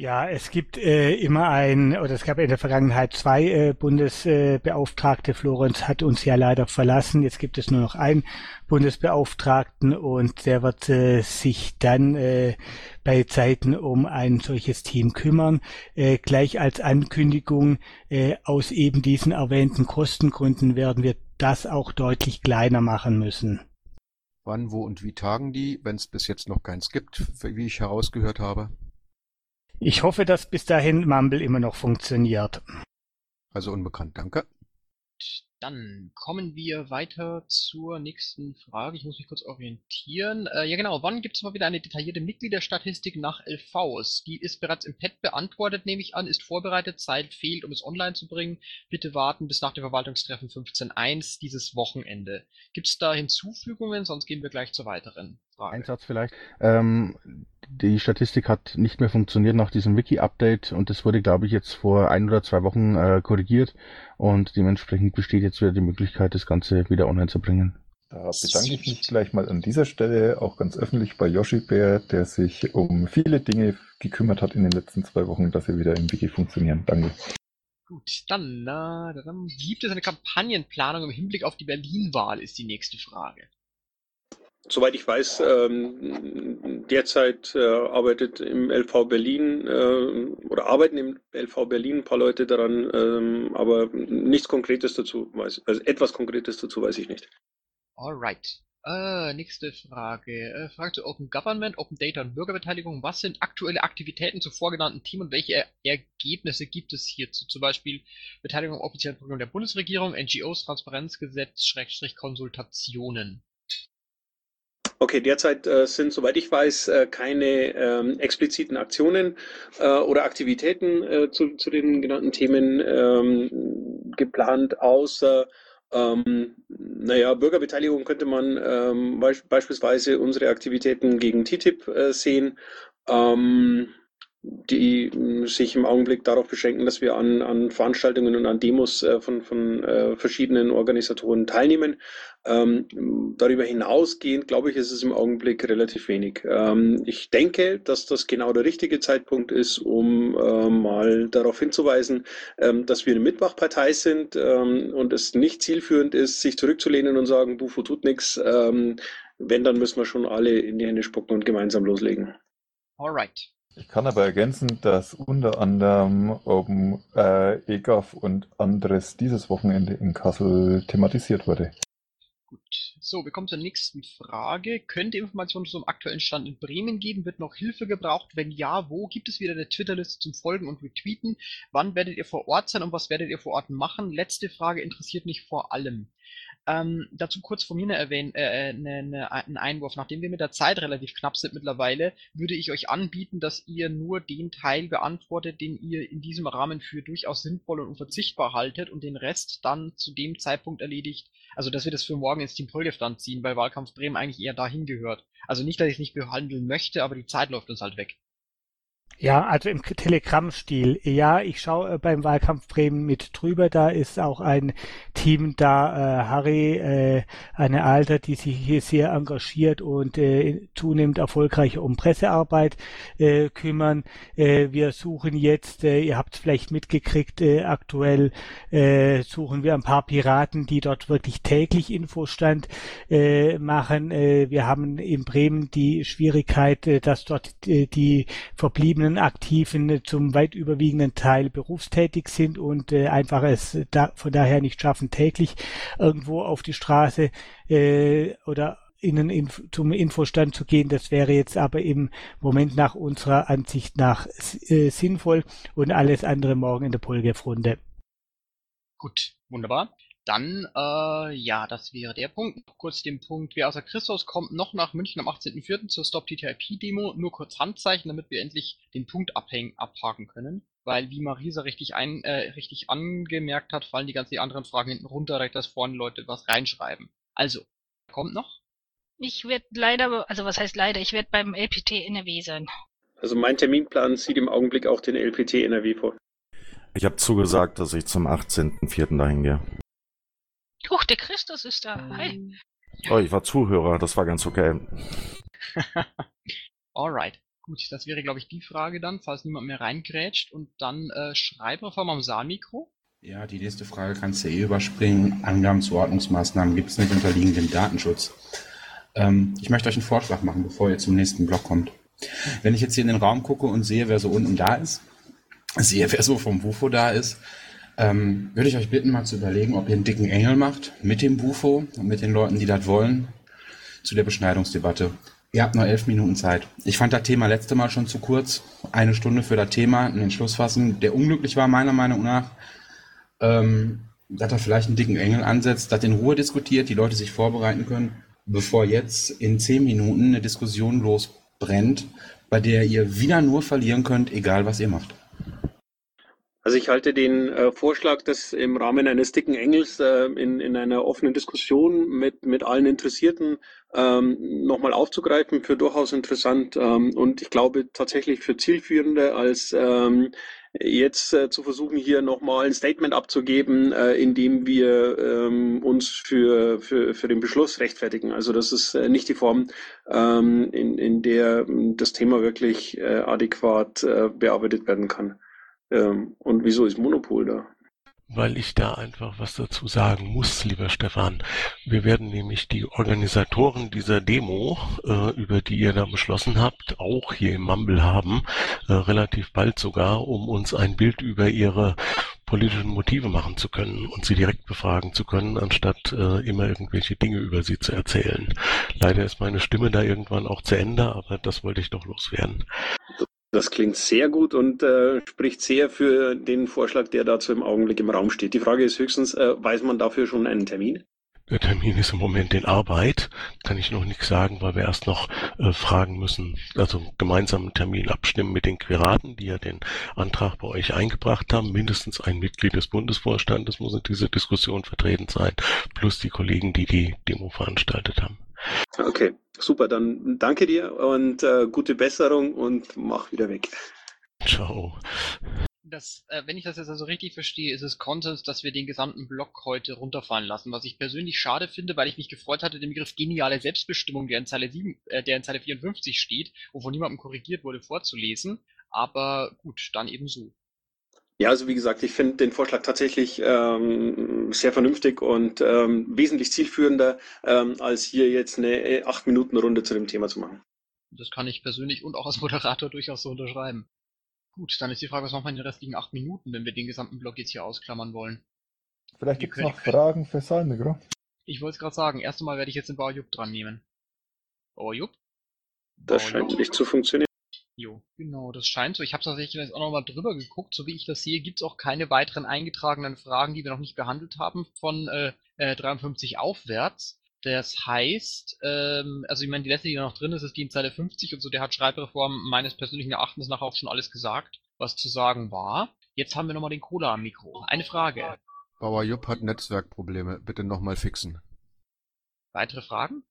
J: Ja, es gibt äh, immer ein, oder es gab in der Vergangenheit zwei äh, Bundesbeauftragte. Florenz hat uns ja leider verlassen. Jetzt gibt es nur noch einen Bundesbeauftragten und der wird äh, sich dann äh, bei Zeiten um ein solches Team kümmern. Äh, gleich als Ankündigung, äh, aus eben diesen erwähnten Kostengründen werden wir das auch deutlich kleiner machen müssen.
H: Wann, wo und wie tagen die, wenn es bis jetzt noch keins gibt, wie ich herausgehört habe?
J: Ich hoffe, dass bis dahin Mumble immer noch funktioniert.
H: Also unbekannt, danke.
A: Dann kommen wir weiter zur nächsten Frage. Ich muss mich kurz orientieren. Äh, ja genau, wann gibt es mal wieder eine detaillierte Mitgliederstatistik nach LVs? Die ist bereits im Pad beantwortet, nehme ich an, ist vorbereitet, Zeit fehlt, um es online zu bringen. Bitte warten bis nach dem Verwaltungstreffen 15.1 dieses Wochenende. Gibt es da Hinzufügungen? Sonst gehen wir gleich zur weiteren Frage.
I: Ein Satz vielleicht. Ähm, die Statistik hat nicht mehr funktioniert nach diesem Wiki-Update und das wurde, glaube ich, jetzt vor ein oder zwei Wochen äh, korrigiert und dementsprechend besteht jetzt wieder die Möglichkeit, das Ganze wieder online zu bringen.
F: Da bedanke ich mich gleich mal an dieser Stelle auch ganz öffentlich bei Yoshi Bär, der sich um viele Dinge gekümmert hat in den letzten zwei Wochen, dass sie wieder im Wiki funktionieren. Danke.
A: Gut, dann, äh, dann gibt es eine Kampagnenplanung im Hinblick auf die Berlin-Wahl, ist die nächste Frage.
B: Soweit ich weiß, ähm, derzeit äh, arbeitet im LV Berlin äh, oder arbeiten im LV Berlin ein paar Leute daran, ähm, aber nichts Konkretes dazu weiß, also etwas Konkretes dazu weiß ich nicht.
A: Alright. Äh, nächste Frage. Äh, Frage zu Open Government, Open Data und Bürgerbeteiligung. Was sind aktuelle Aktivitäten zu vorgenannten Themen und welche er Ergebnisse gibt es hierzu? Zum Beispiel Beteiligung offiziellen Programm der Bundesregierung, NGOs, Transparenzgesetz, Schrägstrich Konsultationen.
B: Okay, derzeit äh, sind, soweit ich weiß, äh, keine ähm, expliziten Aktionen äh, oder Aktivitäten äh, zu, zu den genannten Themen ähm, geplant, außer ähm, naja, Bürgerbeteiligung könnte man ähm, beisp beispielsweise unsere Aktivitäten gegen TTIP äh, sehen. Ähm, die mh, sich im Augenblick darauf beschränken, dass wir an, an Veranstaltungen und an Demos äh, von, von äh, verschiedenen Organisatoren teilnehmen. Ähm, darüber hinausgehend, glaube ich, ist es im Augenblick relativ wenig. Ähm, ich denke, dass das genau der richtige Zeitpunkt ist, um äh, mal darauf hinzuweisen, ähm, dass wir eine Mitmachpartei sind ähm, und es nicht zielführend ist, sich zurückzulehnen und sagen, Bufo tut nichts. Ähm, wenn, dann müssen wir schon alle in die Hände spucken und gemeinsam loslegen.
A: Alright.
F: Ich kann aber ergänzen, dass unter anderem Open äh, EGAF und anderes dieses Wochenende in Kassel thematisiert wurde.
A: Gut. So, wir kommen zur nächsten Frage. Könnte Informationen zum aktuellen Stand in Bremen geben? Wird noch Hilfe gebraucht? Wenn ja, wo? Gibt es wieder eine Twitter-Liste zum Folgen und Retweeten? Wann werdet ihr vor Ort sein und was werdet ihr vor Ort machen? Letzte Frage interessiert mich vor allem. Ähm, dazu kurz von mir eine äh, eine, eine, ein Einwurf. Nachdem wir mit der Zeit relativ knapp sind mittlerweile, würde ich euch anbieten, dass ihr nur den Teil beantwortet, den ihr in diesem Rahmen für durchaus sinnvoll und unverzichtbar haltet und den Rest dann zu dem Zeitpunkt erledigt. Also, dass wir das für morgen ins Team Polgef dann ziehen, weil Wahlkampf Bremen eigentlich eher dahin gehört. Also nicht, dass ich es nicht behandeln möchte, aber die Zeit läuft uns halt weg.
J: Ja, also im Telegram-Stil. Ja, ich schaue äh, beim Wahlkampf Bremen mit drüber. Da ist auch ein Team da, äh, Harry, äh, eine Alter, die sich hier sehr engagiert und äh, zunehmend erfolgreich um Pressearbeit äh, kümmern. Äh, wir suchen jetzt, äh, ihr habt es vielleicht mitgekriegt, äh, aktuell äh, suchen wir ein paar Piraten, die dort wirklich täglich Infostand äh, machen. Äh, wir haben in Bremen die Schwierigkeit, äh, dass dort äh, die verbliebenen Aktiven zum weit überwiegenden Teil berufstätig sind und äh, einfach es da, von daher nicht schaffen, täglich irgendwo auf die Straße äh, oder Ihnen inf zum Infostand zu gehen. Das wäre jetzt aber im Moment nach unserer Ansicht nach äh, sinnvoll und alles andere morgen in der Polgef-Runde.
A: Gut, wunderbar. Dann, äh, ja, das wäre der Punkt. Kurz den Punkt, wer außer Christus kommt noch nach München am 18.04. zur Stop TTIP-Demo. Nur kurz Handzeichen, damit wir endlich den Punkt abhängen, abhaken können. Weil, wie Marisa richtig, ein, äh, richtig angemerkt hat, fallen die ganzen anderen Fragen hinten runter, direkt dass vorne Leute was reinschreiben. Also, kommt noch?
C: Ich werde leider, also was heißt leider, ich werde beim LPT NRW sein.
B: Also mein Terminplan sieht im Augenblick auch den LPT NRW vor.
L: Ich habe zugesagt, dass ich zum 18.04. dahin gehe.
C: Der Christus ist da. Hi.
L: Oh, ich war Zuhörer, das war ganz okay.
A: Alright. Gut, das wäre, glaube ich, die Frage dann, falls niemand mehr reingrätscht. Und dann äh, Schreibreform am Saalmikro.
M: Ja, die nächste Frage kannst du eh überspringen. Angaben zu Ordnungsmaßnahmen gibt es nicht unterliegend dem Datenschutz. Ähm, ich möchte euch einen Vorschlag machen, bevor ihr zum nächsten Block kommt. Wenn ich jetzt hier in den Raum gucke und sehe, wer so unten da ist, sehe, wer so vom Bufo da ist, ähm, würde ich euch bitten, mal zu überlegen, ob ihr einen dicken Engel macht mit dem Bufo und mit den Leuten, die das wollen, zu der Beschneidungsdebatte. Ihr habt nur elf Minuten Zeit. Ich fand das Thema letzte Mal schon zu kurz. Eine Stunde für das Thema, einen Entschluss fassen, der unglücklich war, meiner Meinung nach. Ähm, dass er vielleicht einen dicken Engel ansetzt, das in Ruhe diskutiert, die Leute sich vorbereiten können, bevor jetzt in zehn Minuten eine Diskussion losbrennt, bei der ihr wieder nur verlieren könnt, egal was ihr macht.
B: Also ich halte den äh, Vorschlag, das im Rahmen eines dicken Engels äh, in, in einer offenen Diskussion mit, mit allen Interessierten ähm, nochmal aufzugreifen, für durchaus interessant ähm, und ich glaube tatsächlich für zielführender als ähm, jetzt äh, zu versuchen, hier nochmal ein Statement abzugeben, äh, in dem wir ähm, uns für, für, für den Beschluss rechtfertigen. Also das ist äh, nicht die Form, ähm, in, in der das Thema wirklich äh, adäquat äh, bearbeitet werden kann. Ähm, und wieso ist Monopol da?
N: weil ich da einfach was dazu sagen muss, lieber Stefan. Wir werden nämlich die Organisatoren dieser Demo, äh, über die ihr da beschlossen habt, auch hier im Mumble haben, äh, relativ bald sogar, um uns ein Bild über ihre politischen Motive machen zu können und sie direkt befragen zu können, anstatt äh, immer irgendwelche Dinge über sie zu erzählen. Leider ist meine Stimme da irgendwann auch zu Ende, aber das wollte ich doch loswerden.
B: Das klingt sehr gut und äh, spricht sehr für den Vorschlag, der dazu im Augenblick im Raum steht. Die Frage ist höchstens, äh, weiß man dafür schon einen Termin?
N: Der Termin ist im Moment in Arbeit, kann ich noch nichts sagen, weil wir erst noch äh, fragen müssen, also gemeinsam einen Termin abstimmen mit den Quiraten, die ja den Antrag bei euch eingebracht haben. Mindestens ein Mitglied des Bundesvorstandes muss in dieser Diskussion vertreten sein, plus die Kollegen, die die Demo veranstaltet haben.
B: Okay, super. Dann danke dir und äh, gute Besserung und mach wieder weg.
N: Ciao.
A: Das, äh, wenn ich das jetzt also richtig verstehe, ist es Konsens, dass wir den gesamten Block heute runterfallen lassen. Was ich persönlich schade finde, weil ich mich gefreut hatte, den Begriff geniale Selbstbestimmung, der in Zeile 7, äh, der in Zeile 54 steht, wovon niemandem korrigiert wurde, vorzulesen. Aber gut, dann eben so.
B: Ja, also wie gesagt, ich finde den Vorschlag tatsächlich ähm, sehr vernünftig und ähm, wesentlich zielführender, ähm, als hier jetzt eine 8-Minuten-Runde zu dem Thema zu machen.
A: Das kann ich persönlich und auch als Moderator durchaus so unterschreiben. Gut, dann ist die Frage, was machen wir in den restlichen 8 Minuten, wenn wir den gesamten Block jetzt hier ausklammern wollen?
F: Vielleicht gibt es noch Fragen für Salmigro.
A: Ich wollte es gerade sagen, erst einmal werde ich jetzt den Baujupp dran nehmen. Baujupp?
B: Das scheint nicht zu funktionieren.
A: Jo, genau, das scheint so. Ich habe tatsächlich jetzt auch nochmal drüber geguckt. So wie ich das sehe, gibt es auch keine weiteren eingetragenen Fragen, die wir noch nicht behandelt haben, von äh, äh, 53 aufwärts. Das heißt, ähm, also ich meine, die letzte, die noch drin ist, ist die in Zeile 50 und so, der hat Schreibreform meines persönlichen Erachtens nach auch schon alles gesagt, was zu sagen war. Jetzt haben wir nochmal den Cola am Mikro. Eine Frage.
H: Bauer Jupp hat Netzwerkprobleme. Bitte nochmal fixen.
A: Weitere Fragen?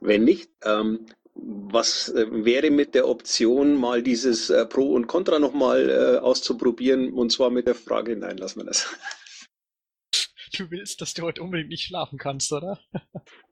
B: Wenn nicht, ähm, was äh, wäre mit der Option, mal dieses äh, Pro und Contra nochmal äh, auszuprobieren? Und zwar mit der Frage, nein, lassen wir das.
A: Du willst, dass du heute unbedingt nicht schlafen kannst, oder?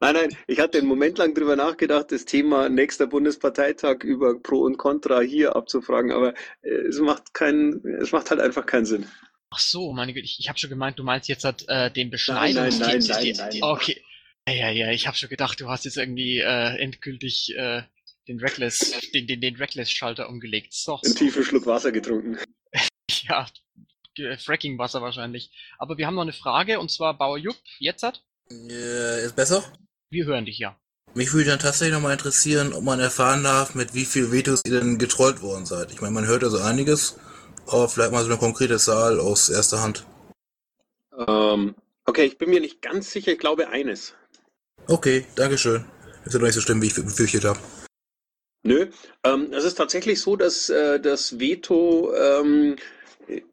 B: Nein, nein, ich hatte einen Moment lang drüber nachgedacht, das Thema nächster Bundesparteitag über Pro und Contra hier abzufragen, aber es macht keinen, es macht halt einfach keinen Sinn.
A: Ach so, meine Güte, ich, ich habe schon gemeint, du meinst jetzt halt, äh, den Beschneidungs...
B: Nein, nein, nein, nein, nein.
A: Okay. Ja, ja, ja, ich habe schon gedacht, du hast jetzt irgendwie äh, endgültig äh, den Reckless, den, den, den Reckless-Schalter umgelegt. So,
B: Einen
A: so.
B: tiefen Schluck Wasser getrunken.
A: Ja, äh, Fracking-Wasser wahrscheinlich. Aber wir haben noch eine Frage, und zwar Bauer Jupp, jetzt hat?
O: Äh, ist besser?
A: Wir hören dich, ja.
O: Mich würde dann tatsächlich nochmal interessieren, ob man erfahren darf, mit wie viel Vetos ihr denn getrollt worden seid. Ich meine, man hört ja so einiges, aber vielleicht mal so eine konkrete Zahl aus erster Hand.
B: Ähm, okay, ich bin mir nicht ganz sicher, ich glaube eines.
O: Okay, Dankeschön. Ist ja doch nicht so schlimm, wie ich befürchtet habe.
B: Nö, ähm, es ist tatsächlich so, dass äh, das Veto ähm,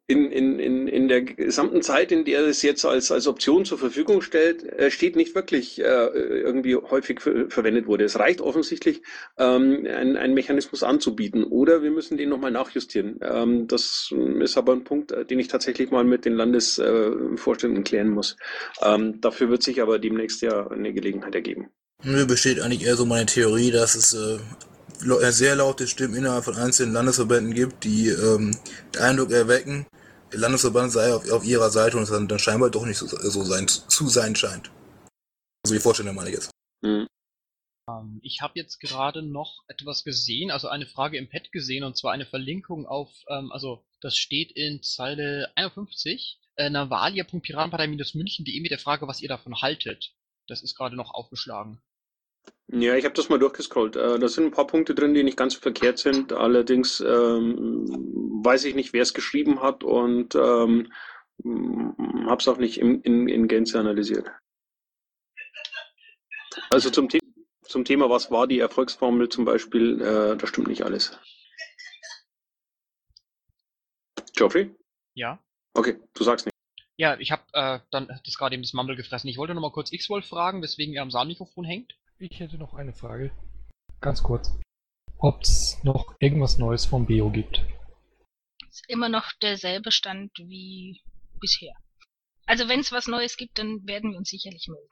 B: in, in, in, in der gesamten Zeit, in der es jetzt als, als Option zur Verfügung stellt, äh, steht, nicht wirklich äh, irgendwie häufig ver verwendet wurde. Es reicht offensichtlich, ähm, einen, Mechanismus anzubieten oder wir müssen den nochmal nachjustieren. Ähm, das ist aber ein Punkt, äh, den ich tatsächlich mal mit den Landesvorständen klären muss. Ähm, dafür wird sich aber demnächst ja eine Gelegenheit ergeben.
O: Nö, besteht eigentlich eher so meine Theorie, dass es äh, äh, sehr laute Stimmen innerhalb von einzelnen Landesverbänden gibt, die ähm, den Eindruck erwecken, der Landesverband sei auf, auf ihrer Seite und es dann, dann scheinbar doch nicht so, so sein, zu sein scheint. Also die Vorstellung meine ich jetzt.
B: Mhm.
A: Ähm, ich habe jetzt gerade noch etwas gesehen, also eine Frage im Pad gesehen, und zwar eine Verlinkung auf, ähm, also das steht in Zeile 51, äh, navalia.piratenpartei-münchen.de mit der Frage, was ihr davon haltet. Das ist gerade noch aufgeschlagen.
B: Ja, ich habe das mal durchgescrollt. Äh, Da sind ein paar Punkte drin, die nicht ganz verkehrt sind. Allerdings ähm, weiß ich nicht, wer es geschrieben hat und ähm, habe es auch nicht in, in, in Gänze analysiert. Also zum, The zum Thema, was war die Erfolgsformel zum Beispiel, äh, da stimmt nicht alles. Geoffrey?
A: Ja?
B: Okay, du sagst nicht.
A: Ja, ich habe äh, dann das gerade eben das Mumble gefressen. Ich wollte noch mal kurz X-Wolf fragen, weswegen er am Saalmikrofon hängt.
P: Ich hätte noch eine Frage. Ganz kurz. Ob es noch irgendwas Neues vom Bio gibt.
C: Ist immer noch derselbe Stand wie bisher. Also wenn es was Neues gibt, dann werden wir uns sicherlich melden.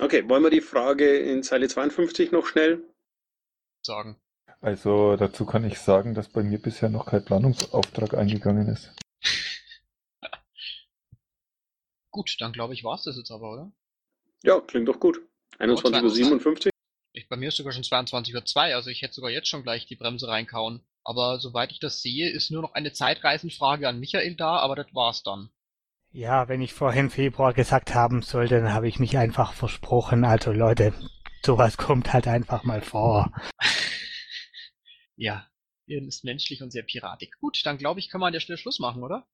B: Okay, wollen wir die Frage in Zeile 52 noch schnell
A: sagen?
F: Also dazu kann ich sagen, dass bei mir bisher noch kein Planungsauftrag eingegangen ist.
A: Gut, dann glaube ich, war's das jetzt aber, oder?
B: Ja, klingt doch gut. 21.57 Uhr.
A: Ich, bei mir ist sogar schon 22.02 Uhr, also ich hätte sogar jetzt schon gleich die Bremse reinkauen. Aber soweit ich das sehe, ist nur noch eine Zeitreisenfrage an Michael da, aber das war's dann.
J: Ja, wenn ich vorhin Februar gesagt haben sollte, dann habe ich mich einfach versprochen. Also Leute, sowas kommt halt einfach mal vor.
A: Ja, ist menschlich und sehr piratig. Gut, dann glaube ich, können wir an der Stelle Schluss machen, oder?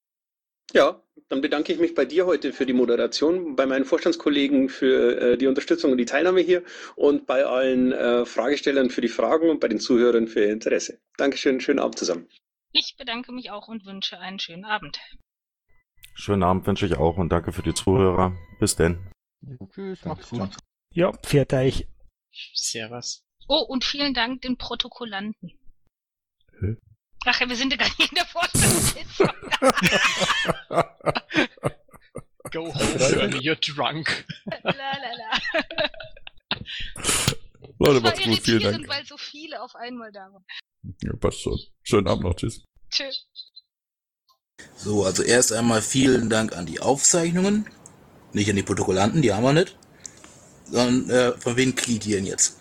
B: Ja, dann bedanke ich mich bei dir heute für die Moderation, bei meinen Vorstandskollegen für äh, die Unterstützung und die Teilnahme hier und bei allen äh, Fragestellern für die Fragen und bei den Zuhörern für ihr Interesse. Dankeschön, schönen Abend zusammen.
C: Ich bedanke mich auch und wünsche einen schönen Abend.
L: Schönen Abend wünsche ich auch und danke für die Zuhörer. Bis denn.
I: Tschüss, macht's gut.
J: Ja, vierter ich.
A: Servus.
C: Oh, und vielen Dank den Protokollanten.
L: Hä?
C: Ach ja, wir sind ja gar nicht in der Vorstandssitzung.
A: Go home, Shirley, you're drunk.
C: la, la, la.
Q: Leute, macht's gut, vielen Dank.
C: weil so viele auf einmal da waren.
Q: Ja, passt schon. Schönen Abend noch, tschüss.
C: Tschüss.
O: So, also erst einmal vielen Dank an die Aufzeichnungen. Nicht an die Protokollanten, die haben wir nicht. Sondern äh, von wem kriegt ihr denn jetzt?